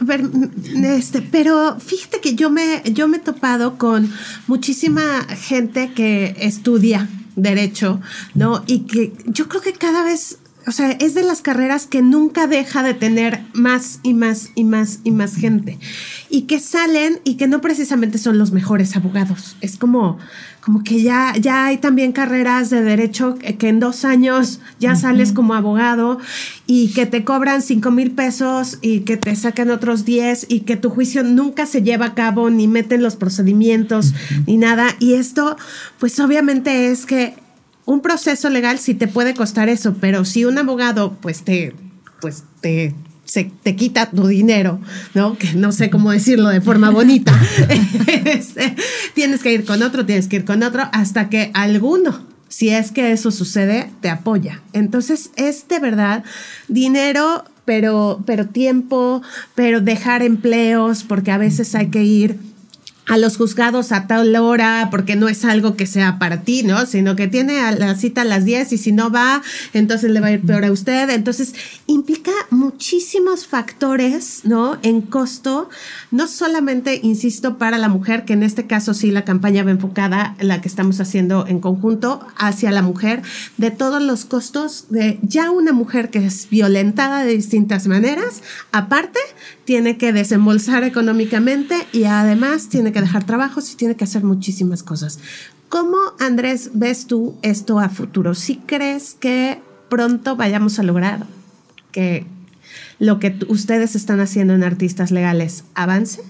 este, pero fíjate que yo me, yo me he topado con muchísima gente que estudia derecho, ¿no? Y que yo creo que cada vez o sea, es de las carreras que nunca deja de tener más y más y más y más gente. Y que salen y que no precisamente son los mejores abogados. Es como, como que ya, ya hay también carreras de derecho que en dos años ya sales como abogado y que te cobran cinco mil pesos y que te sacan otros 10 y que tu juicio nunca se lleva a cabo ni meten los procedimientos ni nada. Y esto, pues obviamente es que un proceso legal sí te puede costar eso, pero si un abogado pues te, pues te, se, te quita tu dinero, ¿no? Que no sé cómo decirlo de forma bonita. Este, tienes que ir con otro, tienes que ir con otro, hasta que alguno, si es que eso sucede, te apoya. Entonces es de verdad dinero, pero, pero tiempo, pero dejar empleos, porque a veces hay que ir a los juzgados a tal hora porque no es algo que sea para ti, ¿no? Sino que tiene a la cita a las 10 y si no va, entonces le va a ir peor a usted. Entonces, implica muchísimos factores, ¿no? En costo, no solamente, insisto, para la mujer, que en este caso sí la campaña va enfocada, la que estamos haciendo en conjunto, hacia la mujer, de todos los costos de ya una mujer que es violentada de distintas maneras, aparte, tiene que desembolsar económicamente y además tiene que dejar trabajos y tiene que hacer muchísimas cosas. ¿Cómo, Andrés, ves tú esto a futuro? ¿Sí crees que pronto vayamos a lograr que lo que ustedes están haciendo en artistas legales avance?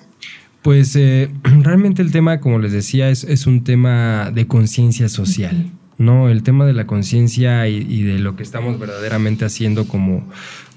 Pues eh, realmente el tema, como les decía, es, es un tema de conciencia social. ¿no? El tema de la conciencia y, de lo que estamos verdaderamente haciendo como,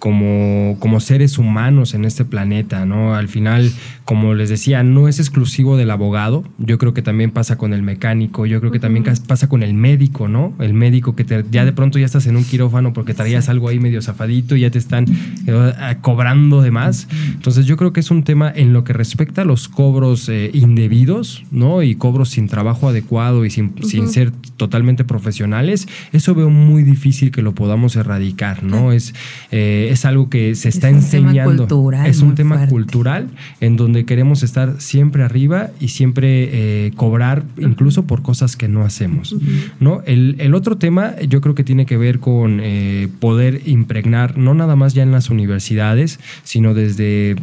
como, como seres humanos en este planeta, ¿no? Al final, como les decía, no es exclusivo del abogado, yo creo que también pasa con el mecánico, yo creo que también pasa con el médico, ¿no? El médico que te, ya de pronto ya estás en un quirófano porque traías algo ahí medio zafadito y ya te están eh, cobrando de más. Entonces yo creo que es un tema en lo que respecta a los cobros eh, indebidos, ¿no? Y cobros sin trabajo adecuado y sin, sin ser totalmente profesionales, eso veo muy difícil que lo podamos erradicar, ¿no? Es... Eh, es algo que se está enseñando. es un tema cultural en donde queremos estar siempre arriba y siempre eh, cobrar incluso por cosas que no hacemos. ¿no? El, otro tema yo creo que tiene que ver con eh, poder impregnar, no nada más ya en las universidades, sino desde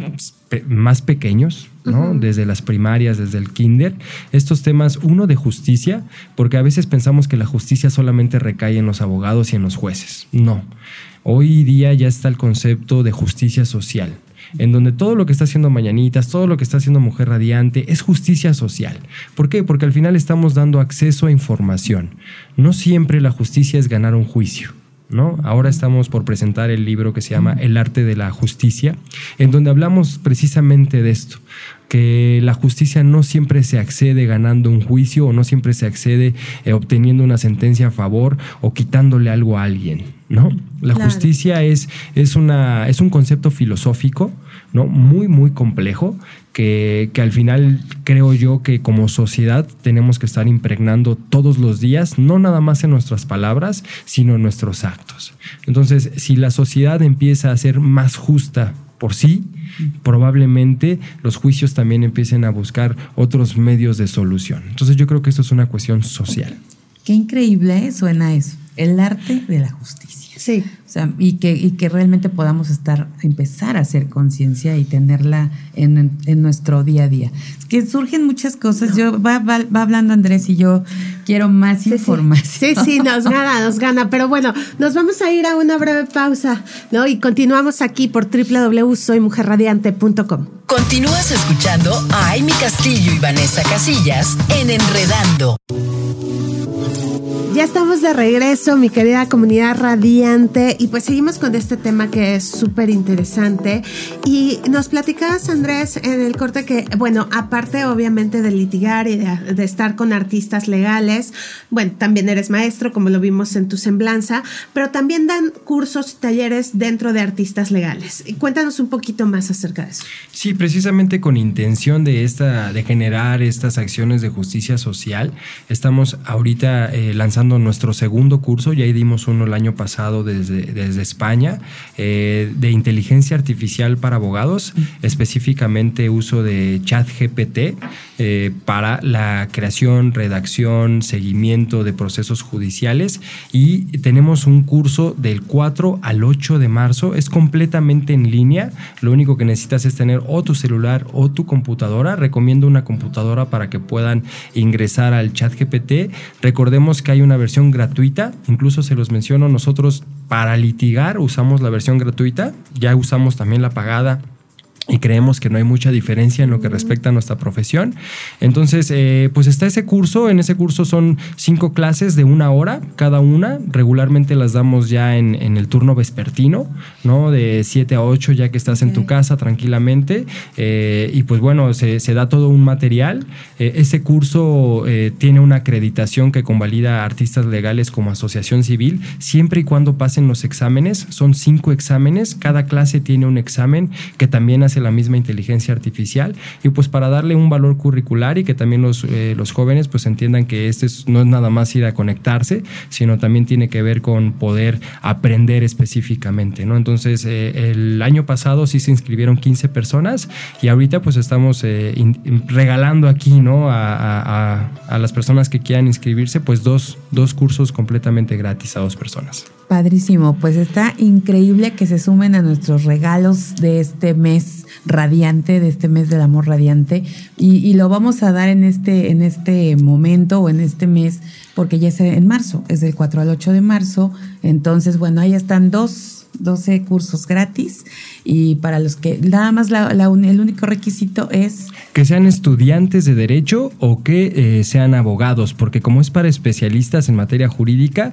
más pequeños, ¿no? Desde las primarias, desde el kinder, estos temas, uno de justicia, porque a veces pensamos que la justicia solamente recae en los abogados y en los jueces. No. Hoy día ya está el concepto de justicia social, en donde todo lo que está haciendo Mañanitas, todo lo que está haciendo Mujer Radiante es justicia social. ¿Por qué? Porque al final estamos dando acceso a información. No siempre la justicia es ganar un juicio. ¿No? Ahora estamos por presentar el libro que se llama El arte de la justicia, en donde hablamos precisamente de esto, que la justicia no siempre se accede ganando un juicio o no siempre se accede eh, obteniendo una sentencia a favor o quitándole algo a alguien, ¿no? La justicia es, es, una, es un concepto filosófico, ¿no? Muy, muy complejo, que, que, al final creo yo que como sociedad tenemos que estar impregnando todos los días, no nada más en nuestras palabras, sino en nuestros actos. Entonces, si la sociedad empieza a ser más justa por sí, probablemente los juicios también empiecen a buscar otros medios de solución. Entonces yo creo que esto es una cuestión social. Qué increíble suena eso, el arte de la justicia. Sí. O sea, y que, y que realmente podamos estar, empezar a hacer conciencia y tenerla en, nuestro día a día. Es que surgen muchas cosas. Yo va, va, hablando Andrés y yo quiero más información. Sí. sí, nos gana, nos gana. Pero bueno, nos vamos a ir a una breve pausa, ¿no? Y continuamos aquí por www.soymujerradiante.com. Continúas escuchando a Amy Castillo y Vanessa Casillas en Enredando. Ya estamos de regreso, mi querida comunidad radiante, y pues seguimos con este tema que es súper interesante. Y nos platicabas, Andrés, en el corte que, bueno, aparte obviamente de litigar y de, estar con artistas legales, bueno, también eres maestro, como lo vimos en tu semblanza, pero también dan cursos y talleres dentro de artistas legales. Cuéntanos un poquito más acerca de eso. Sí, precisamente con intención de, esta, de generar estas acciones de justicia social, estamos ahorita eh, lanzando nuestro segundo curso, ya dimos uno el año pasado desde, desde España, eh, de inteligencia artificial para abogados, específicamente uso de chat GPT eh, para la creación, redacción, seguimiento de procesos judiciales. Y tenemos un curso del 4 al 8 de marzo, es completamente en línea, lo único que necesitas es tener o tu celular o tu computadora, recomiendo una computadora para que puedan ingresar al chat GPT, recordemos que hay una versión gratuita, incluso se los menciono, nosotros para litigar usamos la versión gratuita, ya usamos también la pagada y creemos que no hay mucha diferencia en lo que respecta a nuestra profesión. Entonces, eh, pues está ese curso. En ese curso son cinco clases de una hora cada una. Regularmente las damos ya en, el turno vespertino, ¿no? De 7 a 8 ya que estás en tu casa tranquilamente. Eh, y pues bueno, se, da todo un material. Eh, ese curso tiene una acreditación que convalida a artistas legales como asociación civil, siempre y cuando pasen los exámenes. Son cinco exámenes. Cada clase tiene un examen que también hace la misma inteligencia artificial y pues para darle un valor curricular y que también los, eh, los jóvenes pues entiendan que este no es nada más ir a conectarse, sino también tiene que ver con poder aprender específicamente, ¿no? Entonces eh, el año pasado sí se inscribieron 15 personas y ahorita pues estamos eh, regalando aquí, ¿no? A, a, las personas que quieran inscribirse pues dos, dos cursos completamente gratis a dos personas. Padrísimo, pues está increíble que se sumen a nuestros regalos de este mes radiante, de este mes del amor radiante, y, lo vamos a dar en este, en este momento o en este mes, porque ya es en marzo, es del 4 al 8 de marzo, entonces bueno, ahí están dos 12 cursos gratis. Y para los que nada más el único requisito es... Que sean estudiantes de derecho o que eh, sean abogados, porque como es para especialistas en materia jurídica,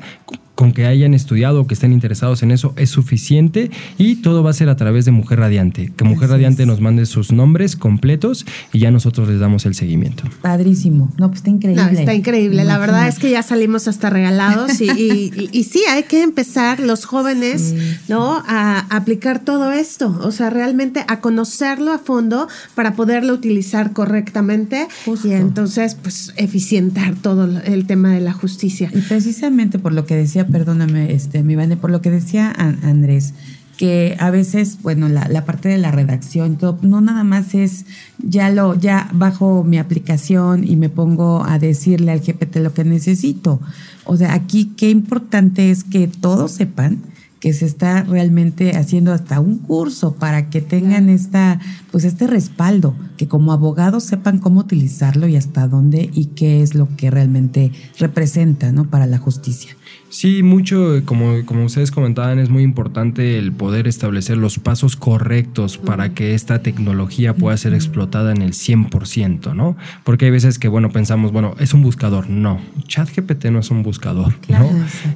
con que hayan estudiado o que estén interesados en eso es suficiente y todo va a ser a través de Mujer Radiante. Que Mujer Radiante nos mande sus nombres completos y ya nosotros les damos el seguimiento. Padrísimo. No, pues está increíble. está increíble. La verdad es que ya salimos hasta regalados y, sí, hay que empezar los jóvenes, ¿no? A aplicar todo esto. O sea, realmente a conocerlo a fondo para poderlo utilizar correctamente y entonces, pues, eficientar todo el tema de la justicia. Y precisamente por lo que decía perdóname, este, mi Vane, por lo que decía Andrés, que a veces, bueno, la, parte de la redacción, todo, no nada más es ya lo, ya bajo mi aplicación y me pongo a decirle al GPT lo que necesito. O sea, aquí qué importante es que todos sepan que se está realmente haciendo hasta un curso para que tengan esta, pues este respaldo, que como abogados sepan cómo utilizarlo y hasta dónde y qué es lo que realmente representa, ¿no? Para la justicia. Sí, mucho, como, como ustedes comentaban, es muy importante el poder establecer los pasos correctos para que esta tecnología pueda ser explotada en el 100%, ¿no? Porque hay veces que, bueno, pensamos, bueno, es un buscador. No, ChatGPT no es un buscador, ¿no?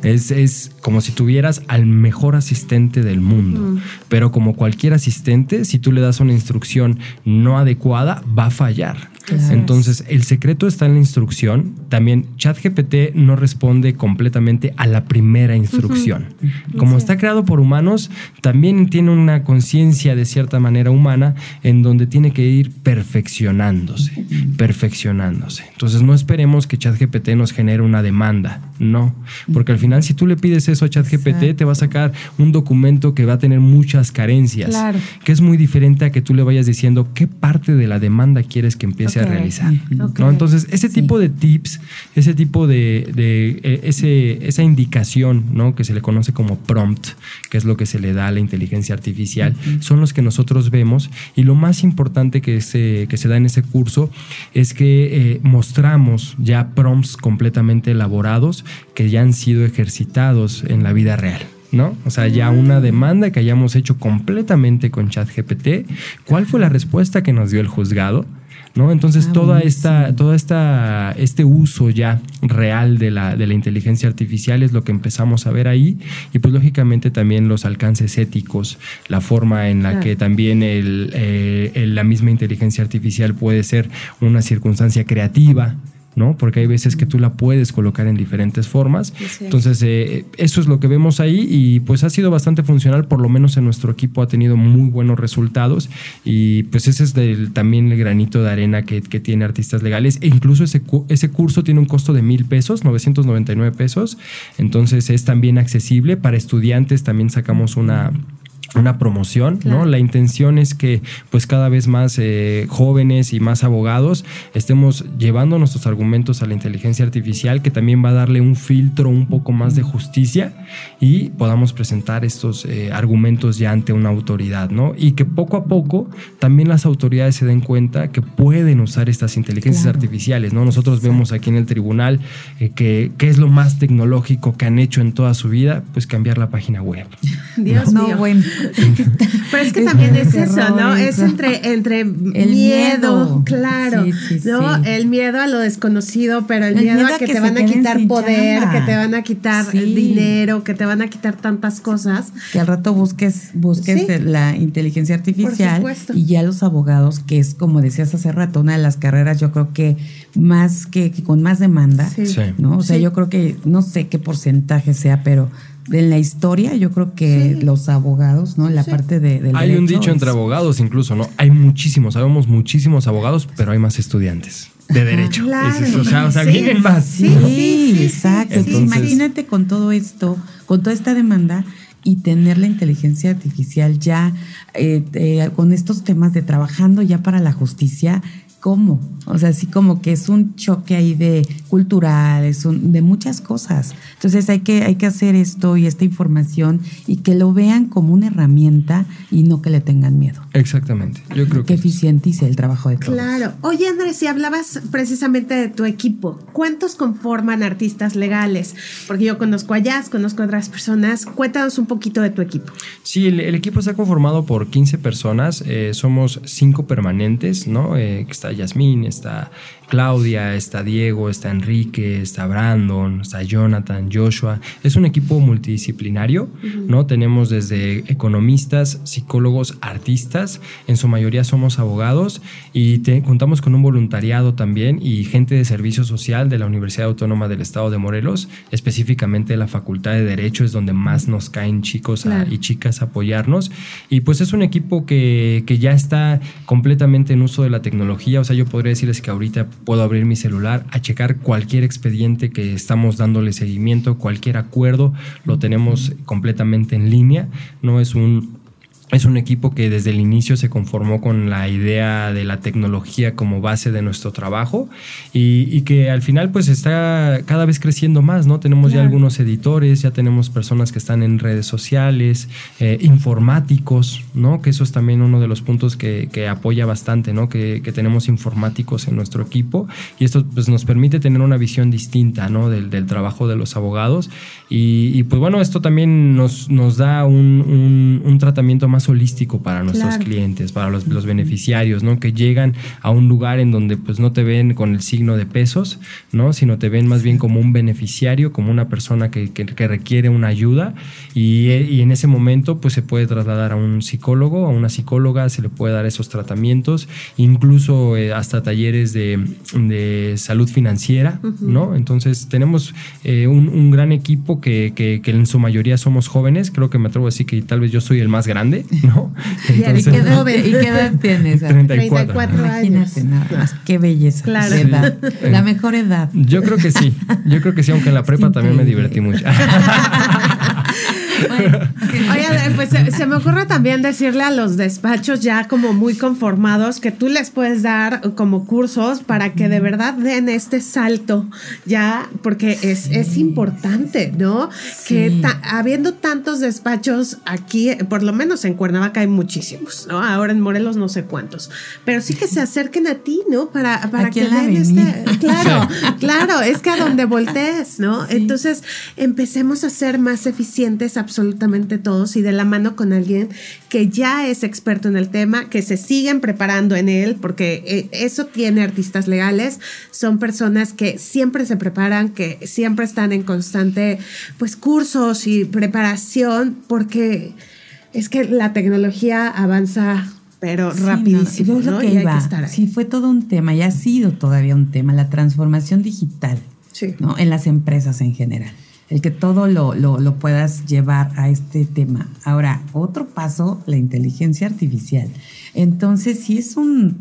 Es, es, como si tuvieras al mejor asistente del mundo. Pero como cualquier asistente, si tú le das una instrucción no adecuada, va a fallar. Entonces, el secreto está en la instrucción. También ChatGPT no responde completamente a la primera instrucción. Como está creado por humanos, también tiene una conciencia de cierta manera humana en donde tiene que ir perfeccionándose, perfeccionándose. Entonces, no esperemos que ChatGPT nos genere una demanda, no, porque al final si tú le pides eso a ChatGPT te va a sacar un documento que va a tener muchas carencias, que es muy diferente a que tú le vayas diciendo qué parte de la demanda quieres que empiece a realizar. ¿no? Entonces, ese tipo de tips, ese tipo de, eh, ese, esa indicación ¿no? que se le conoce como prompt, que es lo que se le da a la inteligencia artificial, son los que nosotros vemos. Y lo más importante que se, que se da en ese curso es que eh, mostramos ya prompts completamente elaborados que ya han sido ejercitados en la vida real. ¿no? O sea, ya una demanda que hayamos hecho completamente con ChatGPT. ¿Cuál fue la respuesta que nos dio el juzgado? ¿No? Entonces, ah, toda esta, toda esta, este uso ya real de la, de la inteligencia artificial es lo que empezamos a ver ahí. Y pues lógicamente también los alcances éticos, la forma en la que también eh, el, la misma inteligencia artificial puede ser una circunstancia creativa, ¿no? Porque hay veces que tú la puedes colocar en diferentes formas. Entonces, eh, eso es lo que vemos ahí y pues ha sido bastante funcional, por lo menos en nuestro equipo ha tenido muy buenos resultados y pues ese es también el granito de arena que, tiene Artistas Legales. E incluso ese, ese curso tiene un costo de mil pesos, 999 pesos, entonces es también accesible. Para estudiantes, también sacamos una una promoción, ¿no? La intención es que pues cada vez más eh, jóvenes y más abogados estemos llevando nuestros argumentos a la inteligencia artificial que también va a darle un filtro un poco más de justicia y podamos presentar estos eh, argumentos ya ante una autoridad, ¿no? Y que poco a poco también las autoridades se den cuenta que pueden usar estas inteligencias artificiales, ¿no? Nosotros vemos aquí en el tribunal eh, que qué es lo más tecnológico que han hecho en toda su vida, pues cambiar la página web. Dios mío. bueno. Pero es que también es eso, ¿no? Es entre, entre el miedo, claro, ¿no? El miedo a lo desconocido, pero el, miedo, a que, te van a quitar poder, que te van a quitar dinero, que te van a quitar tantas cosas. Que al rato busques, busques la inteligencia artificial y ya los abogados, que es como decías hace rato, una de las carreras yo creo que más que, con más demanda, ¿no? O sea, yo creo que no sé qué porcentaje sea, pero en la historia, yo creo que los abogados, ¿no? La parte de, Hay un dicho entre abogados incluso, ¿no? Hay muchísimos, sabemos muchísimos abogados, pero hay más estudiantes de derecho. o sea, o sea vienen más. Sí, exacto. imagínate con todo esto, con toda esta demanda y tener la inteligencia artificial ya eh, eh, con estos temas de trabajando ya para la justicia, ¿cómo? O sea, así como que es un choque ahí de cultural, es un, de muchas cosas. Entonces hay que, hay que hacer esto y esta información y que lo vean como una herramienta y no que le tengan miedo. Exactamente. Yo creo que, que eficientice el trabajo de todos. Claro. Oye, Andrés, si hablabas precisamente de tu equipo, ¿cuántos conforman artistas legales? Porque yo conozco a Jazz, conozco a otras personas. Cuéntanos un poquito de tu equipo. Sí, el, equipo está conformado por 15 personas, eh, somos cinco permanentes, ¿no? Eh, está Yasmín, está Claudia, está Diego, está Enrique, está Brandon, está Jonathan, Joshua. Es un equipo multidisciplinario, ¿no? Tenemos desde economistas, psicólogos, artistas, en su mayoría somos abogados y contamos con un voluntariado también y gente de servicio social de la Universidad Autónoma del Estado de Morelos, específicamente la Facultad de Derecho es donde más nos caen chicos y chicas a apoyarnos. Y pues es un equipo que, que ya está completamente en uso de la tecnología, o sea, yo podría decirles que ahorita puedo abrir mi celular a checar cualquier expediente que estamos dándole seguimiento, cualquier acuerdo, lo tenemos completamente en línea, no es un es un equipo que desde el inicio se conformó con la idea de la tecnología como base de nuestro trabajo y, que al final pues está cada vez creciendo más, ¿no? Tenemos ya algunos editores, ya tenemos personas que están en redes sociales, eh, informáticos, ¿no? Que eso es también uno de los puntos que, apoya bastante, ¿no? Que, tenemos informáticos en nuestro equipo y esto pues nos permite tener una visión distinta, ¿no? Del, trabajo de los abogados y, pues bueno, esto también nos, nos da un, un tratamiento más holístico para nuestros clientes, para los, beneficiarios, ¿no? Que llegan a un lugar en donde pues no te ven con el signo de pesos, ¿no? Sino te ven más bien como un beneficiario, como una persona que, requiere una ayuda y, en ese momento pues se puede trasladar a un psicólogo, a una psicóloga, se le puede dar esos tratamientos, incluso eh, hasta talleres de, salud financiera, ¿no? Entonces tenemos eh, un, gran equipo que, que en su mayoría somos jóvenes, creo que me atrevo a decir que tal vez yo soy el más grande, ¿no? ¿Y, qué edad, tienes? 34. Imagínate nada más, qué belleza. Claro. Edad. La mejor edad. Yo creo que sí, yo creo que sí, aunque en la prepa también me divertí mucho. Oye, pues se, me ocurre también decirle a los despachos ya como muy conformados que tú les puedes dar como cursos para que de verdad den este salto ya, porque es, es importante, ¿no? Que habiendo tantos despachos aquí, por lo menos en Cuernavaca hay muchísimos, ¿no? Ahora en Morelos no sé cuántos, pero sí que se acerquen a ti, ¿no? Para, para que den este... Claro, claro, es que a donde voltees, ¿no? Entonces empecemos a ser más eficientes, absolutamente todos y de la mano con alguien que ya es experto en el tema, que se siguen preparando en él, porque eh, eso tiene artistas legales, son personas que siempre se preparan, que siempre están en constante pues cursos y preparación, porque es que la tecnología avanza pero rapidísimo. No, que Sí, fue todo un tema y ha sido todavía un tema, la transformación digital ¿no? en las empresas en general el que todo lo, lo, puedas llevar a este tema. Ahora, otro paso, la inteligencia artificial. Entonces, sí es un,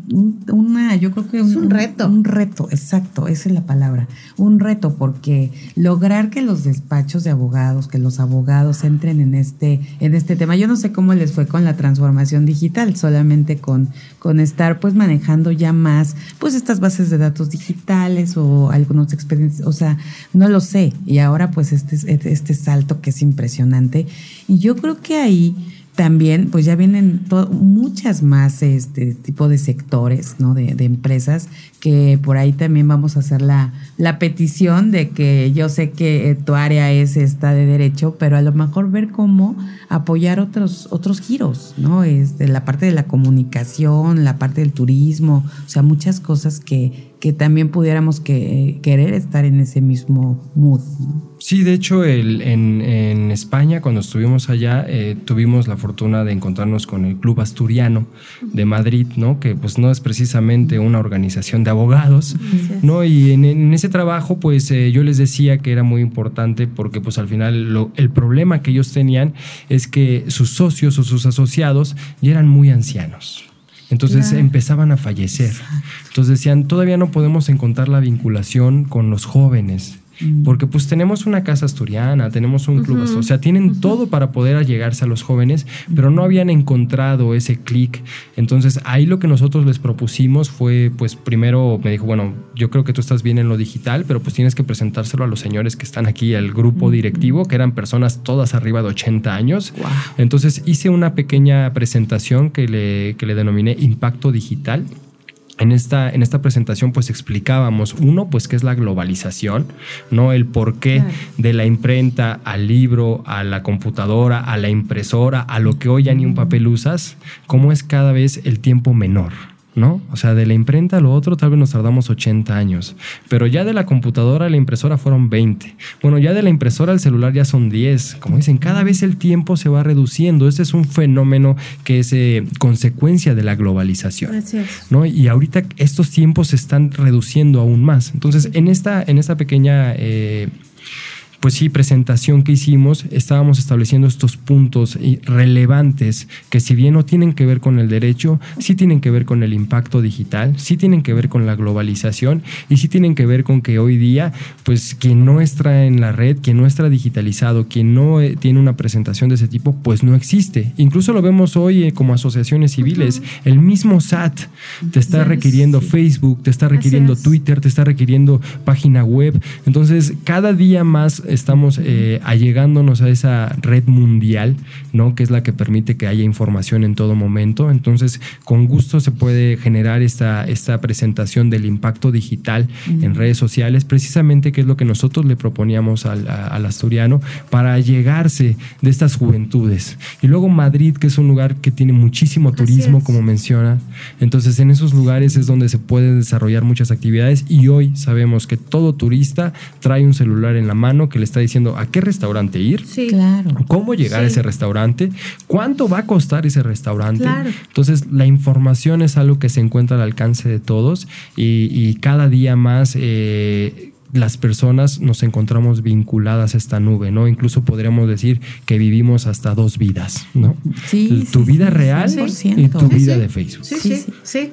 una, yo creo que es un, reto. Un, reto, exacto, esa es la palabra. Un reto, porque lograr que los despachos de abogados, que los abogados entren en este, en este tema. Yo no sé cómo les fue con la transformación digital, solamente con, con estar pues manejando ya más, pues estas bases de datos digitales o algunos expedientes, o sea, no lo sé. Y ahora pues este, este salto que es impresionante. Y yo creo que ahí también pues ya vienen muchas más este tipo de sectores, ¿no? De, de, empresas que por ahí también vamos a hacer la, la petición de que yo sé que eh, tu área es esta de derecho, pero a lo mejor ver cómo apoyar otros, otros giros, ¿no? Este, la parte de la comunicación, la parte del turismo, o sea, muchas cosas que, que también pudiéramos que, querer estar en ese mismo mood. Sí, de hecho, el, en, en, España, cuando estuvimos allá, eh, tuvimos la fortuna de encontrarnos con el Club Asturiano de Madrid, ¿no? Que pues no es precisamente una organización de abogados, ¿no? Y en, ese trabajo, pues eh, yo les decía que era muy importante porque pues al final el problema que ellos tenían es que sus socios o sus asociados ya eran muy ancianos. Entonces empezaban a fallecer. Entonces decían, todavía no podemos encontrar la vinculación con los jóvenes. Mm. Porque pues tenemos una casa asturiana, tenemos un club, o sea, tienen todo para poder allegarse a los jóvenes, pero no habían encontrado ese clic. Entonces ahí lo que nosotros les propusimos fue, pues primero me dijo, bueno, yo creo que tú estás bien en lo digital, pero pues tienes que presentárselo a los señores que están aquí, al grupo directivo, que eran personas todas arriba de 80 años. Entonces hice una pequeña presentación que le, que le denominé Impacto Digital en esta, en esta presentación pues explicábamos, uno, pues qué es la globalización, ¿no? El porqué de la imprenta al libro, a la computadora, a la impresora, a lo que hoy ya ni un papel usas, cómo es cada vez el tiempo menor, ¿no? O sea, de la imprenta a lo otro tal vez nos tardamos 80 años, pero ya de la computadora a la impresora fueron 20. Bueno, ya de la impresora al celular ya son 10. Como dicen, cada vez el tiempo se va reduciendo. Este es un fenómeno que es eh, consecuencia de la globalización. ¿no? Y ahorita estos tiempos se están reduciendo aún más. Entonces, en esta, en esta pequeña... Eh, pues sí, presentación que hicimos, estábamos estableciendo estos puntos relevantes que si bien no tienen que ver con el derecho, sí tienen que ver con el impacto digital, sí tienen que ver con la globalización y sí tienen que ver con que hoy día, pues quien no está en la red, quien no está digitalizado, quien no eh, tiene una presentación de ese tipo, pues no existe. Incluso lo vemos hoy eh, como asociaciones civiles. El mismo SAT te está requiriendo Facebook, te está requiriendo Twitter, te está requiriendo página web. Entonces, cada día más estamos eh, allegándonos a esa red mundial, ¿no? Que es la que permite que haya información en todo momento. Entonces, con gusto se puede generar esta, esta presentación del impacto digital en redes sociales, precisamente que es lo que nosotros le proponíamos al, asturiano para llegarse de estas juventudes. Y luego Madrid, que es un lugar que tiene muchísimo turismo, como menciona. Entonces, en esos lugares es donde se pueden desarrollar muchas actividades y hoy sabemos que todo turista trae un celular en la mano que está diciendo a qué restaurante ir, sí. claro. cómo llegar a ese restaurante, cuánto va a costar ese restaurante. Entonces, la información es algo que se encuentra al alcance de todos y, cada día más eh, las personas nos encontramos vinculadas a esta nube, ¿no? Incluso podríamos decir que vivimos hasta dos vidas, ¿no? Sí. Tu vida real y tu vida de Facebook. Sí, sí, sí.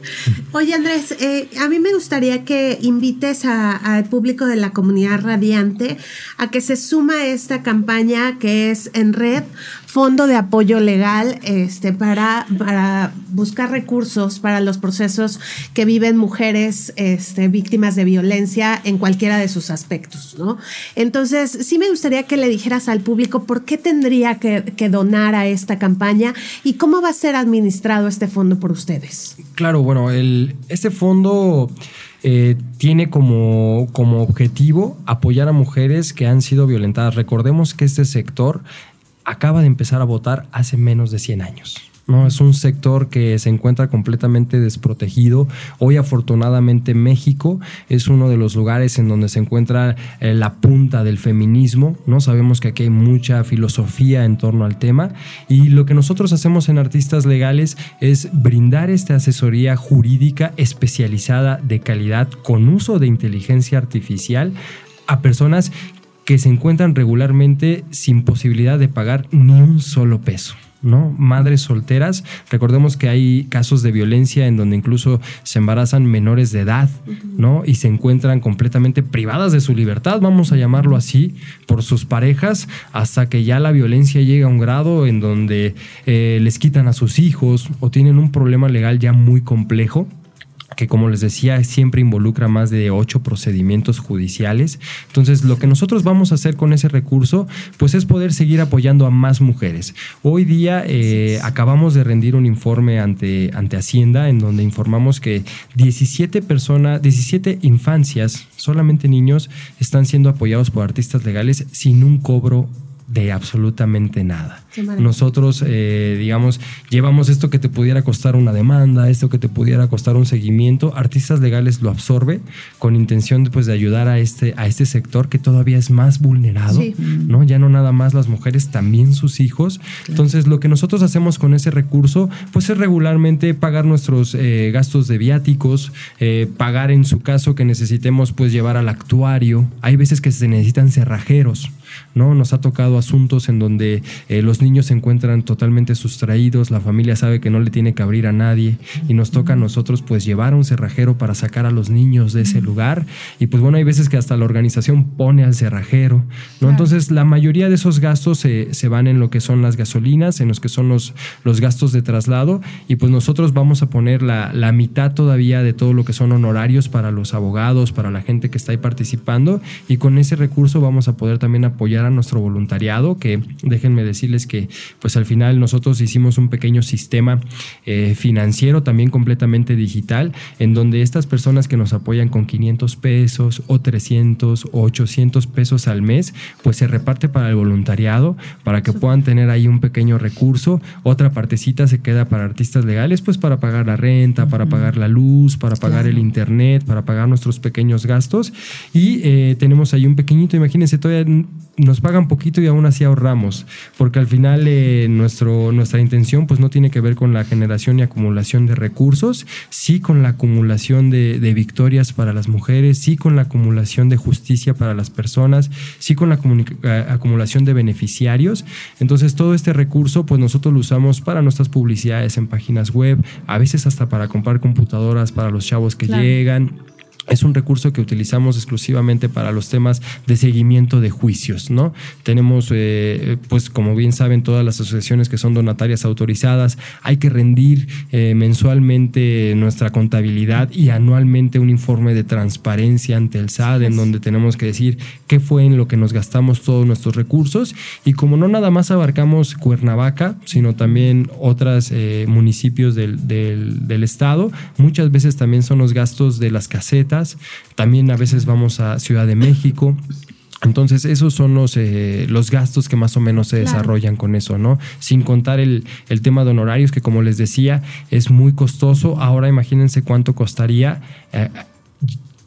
Oye, Andrés, eh, a mí me gustaría que invites al público de la comunidad radiante a que se suma a esta campaña que es en red fondo de apoyo legal este, para, para buscar recursos para los procesos que viven mujeres este, víctimas de violencia en cualquiera de sus aspectos, ¿no? Entonces, sí me gustaría que le dijeras al público por qué tendría que, donar a esta campaña y cómo va a ser administrado este fondo por ustedes. Claro, bueno, el, este fondo... Eh, tiene como, como objetivo apoyar a mujeres que han sido violentadas. Recordemos que este sector acaba de empezar a votar hace menos de 100 años. ¿no? Es un sector que se encuentra completamente desprotegido. Hoy afortunadamente México es uno de los lugares en donde se encuentra eh, la punta del feminismo. ¿no? Sabemos que aquí hay mucha filosofía en torno al tema y lo que nosotros hacemos en Artistas Legales es brindar esta asesoría jurídica especializada de calidad con uso de inteligencia artificial a personas que se encuentran regularmente sin posibilidad de pagar ni un solo peso. ¿no? Madres solteras, recordemos que hay casos de violencia en donde incluso se embarazan menores de edad, ¿no? Y se encuentran completamente privadas de su libertad, vamos a llamarlo así, por sus parejas, hasta que ya la violencia llega a un grado en donde eh, les quitan a sus hijos o tienen un problema legal ya muy complejo que como les decía siempre involucra más de ocho procedimientos judiciales. Entonces lo que nosotros vamos a hacer con ese recurso pues es poder seguir apoyando a más mujeres. Hoy día eh, acabamos de rendir un informe ante, ante Hacienda en donde informamos que 17 personas, 17 infancias, solamente niños, están siendo apoyados por artistas legales sin un cobro de absolutamente nada. Nosotros, eh, digamos, llevamos esto que te pudiera costar una demanda, esto que te pudiera costar un seguimiento. Artistas legales lo absorbe con intención pues, de ayudar a este, a este sector que todavía es más vulnerado, ¿no? Ya no nada más las mujeres, también sus hijos. Entonces, lo que nosotros hacemos con ese recurso, pues es regularmente pagar nuestros eh, gastos de viáticos, eh, pagar en su caso que necesitemos pues llevar al actuario. Hay veces que se necesitan cerrajeros ¿no? Nos ha tocado asuntos en donde eh, los niños se encuentran totalmente sustraídos, la familia sabe que no le tiene que abrir a nadie y nos toca a nosotros pues llevar a un cerrajero para sacar a los niños de ese lugar. Y pues bueno, hay veces que hasta la organización pone al cerrajero, ¿no? Entonces la mayoría de esos gastos se, se, van en lo que son las gasolinas, en los que son los, los gastos de traslado. Y pues nosotros vamos a poner la, la mitad todavía de todo lo que son honorarios para los abogados, para la gente que está ahí participando. Y con ese recurso vamos a poder también apoyar apoyar a nuestro voluntariado, que déjenme decirles que pues al final nosotros hicimos un pequeño sistema eh, financiero también completamente digital, en donde estas personas que nos apoyan con 500 pesos o 300 o 800 pesos al mes, pues se reparte para el voluntariado, para que puedan tener ahí un pequeño recurso. Otra partecita se queda para artistas legales, pues para pagar la renta, para pagar la luz, para pagar el internet, para pagar nuestros pequeños gastos. Y eh, tenemos ahí un pequeñito, imagínense, todavía nos pagan poquito y aún así ahorramos, porque al final eh, nuestro, nuestra intención pues no tiene que ver con la generación y acumulación de recursos, sí con la acumulación de, victorias para las mujeres, sí con la acumulación de justicia para las personas, sí con la eh, acumulación de beneficiarios. Entonces todo este recurso pues nosotros lo usamos para nuestras publicidades en páginas web, a veces hasta para comprar computadoras para los chavos que llegan es un recurso que utilizamos exclusivamente para los temas de seguimiento de juicios, ¿no? Tenemos, eh, pues como bien saben, todas las asociaciones que son donatarias autorizadas, hay que rendir eh, mensualmente nuestra contabilidad y anualmente un informe de transparencia ante el SAD en donde tenemos que decir qué fue en lo que nos gastamos todos nuestros recursos. Y como no nada más abarcamos Cuernavaca, sino también otros eh, municipios del, del estado, muchas veces también son los gastos de las casetas, también a veces vamos a Ciudad de México. Entonces, esos son los, eh, los gastos que más o menos se desarrollan con eso, ¿no? Sin contar el, el, tema de honorarios, que como les decía, es muy costoso. Ahora imagínense cuánto costaría eh,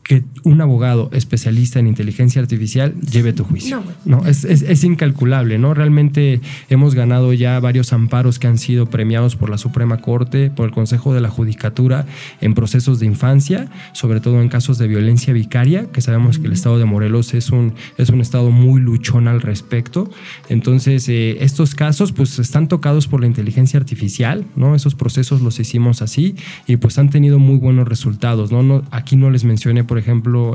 que un abogado especialista en inteligencia artificial lleve tu juicio. No, es, es, incalculable, ¿no? Realmente hemos ganado ya varios amparos que han sido premiados por la Suprema Corte, por el Consejo de la Judicatura en procesos de infancia, sobre todo en casos de violencia vicaria, que sabemos que el estado de Morelos es un, es un estado muy luchón al respecto. Entonces, eh, estos casos pues están tocados por la inteligencia artificial, ¿no? Esos procesos los hicimos así y pues han tenido muy buenos resultados, ¿no? no aquí no les mencioné, por ejemplo,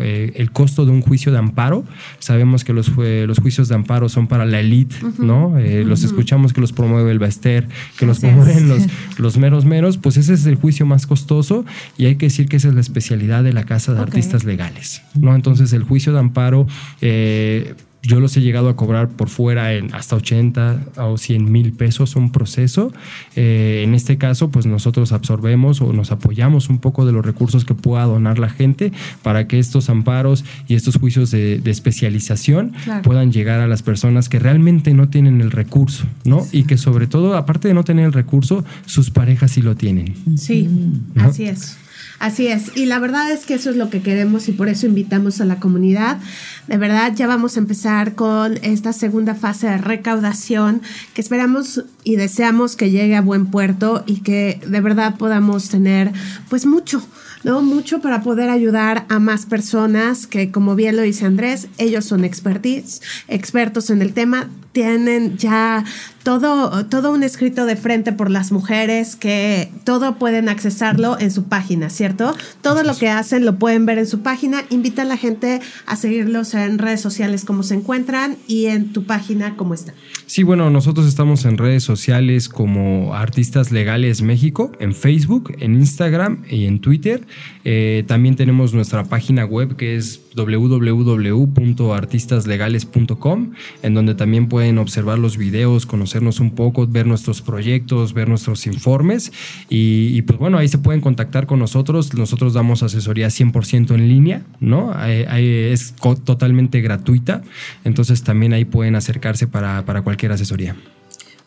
eh, el costo de un juicio de amparo. Sabemos que los, los juicios de amparo son para la élite, ¿no? Eh, los escuchamos que los promueve el Baster, que los promueven los, los meros meros, pues ese es el juicio más costoso y hay que decir que esa es la especialidad de la Casa de Artistas Legales, ¿no? Entonces el juicio de amparo... Yo los he llegado a cobrar por fuera en hasta 80 o 100 mil pesos un proceso. Eh, en este caso, pues nosotros absorbemos o nos apoyamos un poco de los recursos que pueda donar la gente para que estos amparos y estos juicios de, especialización puedan llegar a las personas que realmente no tienen el recurso, ¿no? Y que sobre todo, aparte de no tener el recurso, sus parejas sí lo tienen. Sí, así es. Así es, y la verdad es que eso es lo que queremos y por eso invitamos a la comunidad. De verdad, ya vamos a empezar con esta segunda fase de recaudación que esperamos y deseamos que llegue a buen puerto y que de verdad podamos tener pues mucho, ¿no? Mucho para poder ayudar a más personas que, como bien lo dice Andrés, ellos son expertis, expertos en el tema, tienen ya todo, todo un escrito de frente por las mujeres que todo pueden accesarlo en su página, ¿cierto? Todo lo que hacen lo pueden ver en su página. Invita a la gente a seguirlos en redes sociales como se encuentran y en tu página cómo está. Sí, bueno, nosotros estamos en redes sociales como Artistas Legales México, en Facebook, en Instagram y en Twitter. Eh, también tenemos nuestra página web que es www.artistaslegales.com, en donde también pueden observar los videos, conocernos un poco, ver nuestros proyectos, ver nuestros informes. Y, pues bueno, ahí se pueden contactar con nosotros. Nosotros damos asesoría 100% en línea, ¿no? es totalmente gratuita. Entonces también ahí pueden acercarse para, para cualquier asesoría.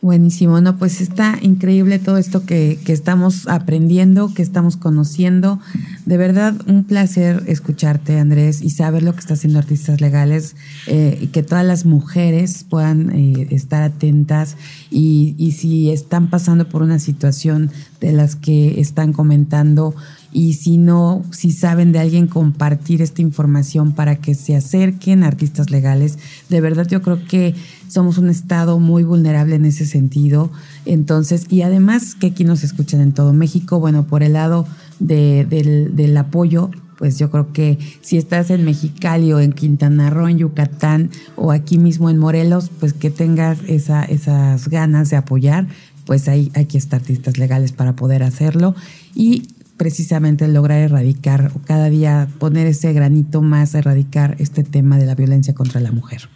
Buenísimo, no, pues está increíble todo esto que, estamos aprendiendo, que estamos conociendo. De verdad, un placer escucharte, Andrés, y saber lo que está haciendo Artistas Legales, eh, y que todas las mujeres puedan eh, estar atentas y, y si están pasando por una situación de las que están comentando, y si no, si saben de alguien compartir esta información para que se acerquen a artistas legales, de verdad yo creo que somos un estado muy vulnerable en ese sentido. Entonces, y además que aquí nos escuchan en todo México, bueno, por el lado del, del apoyo, pues yo creo que si estás en Mexicali o en Quintana Roo, en Yucatán o aquí mismo en Morelos, pues que tengas esa, esas ganas de apoyar, pues ahí hay que estar artistas legales para poder hacerlo. Y precisamente lograr erradicar o cada día poner ese granito más a erradicar este tema de la violencia contra la mujer.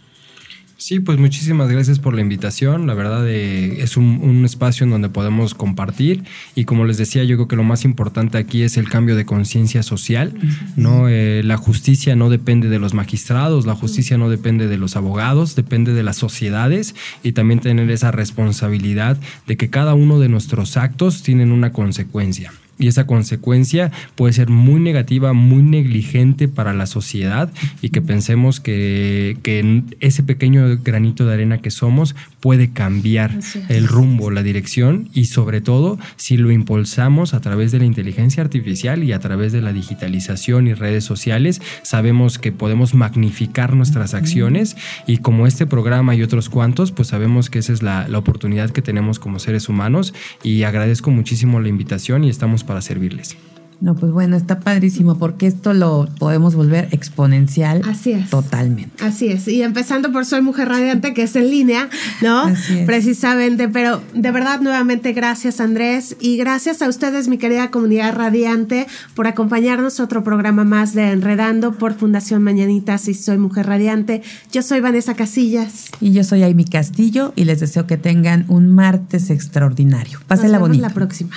Sí, pues muchísimas gracias por la invitación. La verdad eh, es un, espacio en donde podemos compartir y como les decía, yo creo que lo más importante aquí es el cambio de conciencia social. ¿no? Eh, la justicia no depende de los magistrados, la justicia no depende de los abogados, depende de las sociedades y también tener esa responsabilidad de que cada uno de nuestros actos tienen una consecuencia y esa consecuencia puede ser muy negativa, muy negligente para la sociedad y que pensemos que, que ese pequeño granito de arena que somos puede cambiar el rumbo, la dirección y sobre todo si lo impulsamos a través de la inteligencia artificial y a través de la digitalización y redes sociales, sabemos que podemos magnificar nuestras acciones y como este programa y otros cuantos, pues sabemos que esa es la, la oportunidad que tenemos como seres humanos y agradezco muchísimo la invitación y estamos para servirles. No, pues bueno, está padrísimo porque esto lo podemos volver exponencial. Así es. Totalmente. Así es. Y empezando por Soy Mujer Radiante, que es en línea, ¿no? Así es. Precisamente. Pero de verdad, nuevamente, gracias, Andrés. Y gracias a ustedes, mi querida comunidad radiante, por acompañarnos a otro programa más de Enredando por Fundación Mañanitas y Soy Mujer Radiante. Yo soy Vanessa Casillas. Y yo soy Amy Castillo y les deseo que tengan un martes extraordinario. Pásenla bonita. la próxima.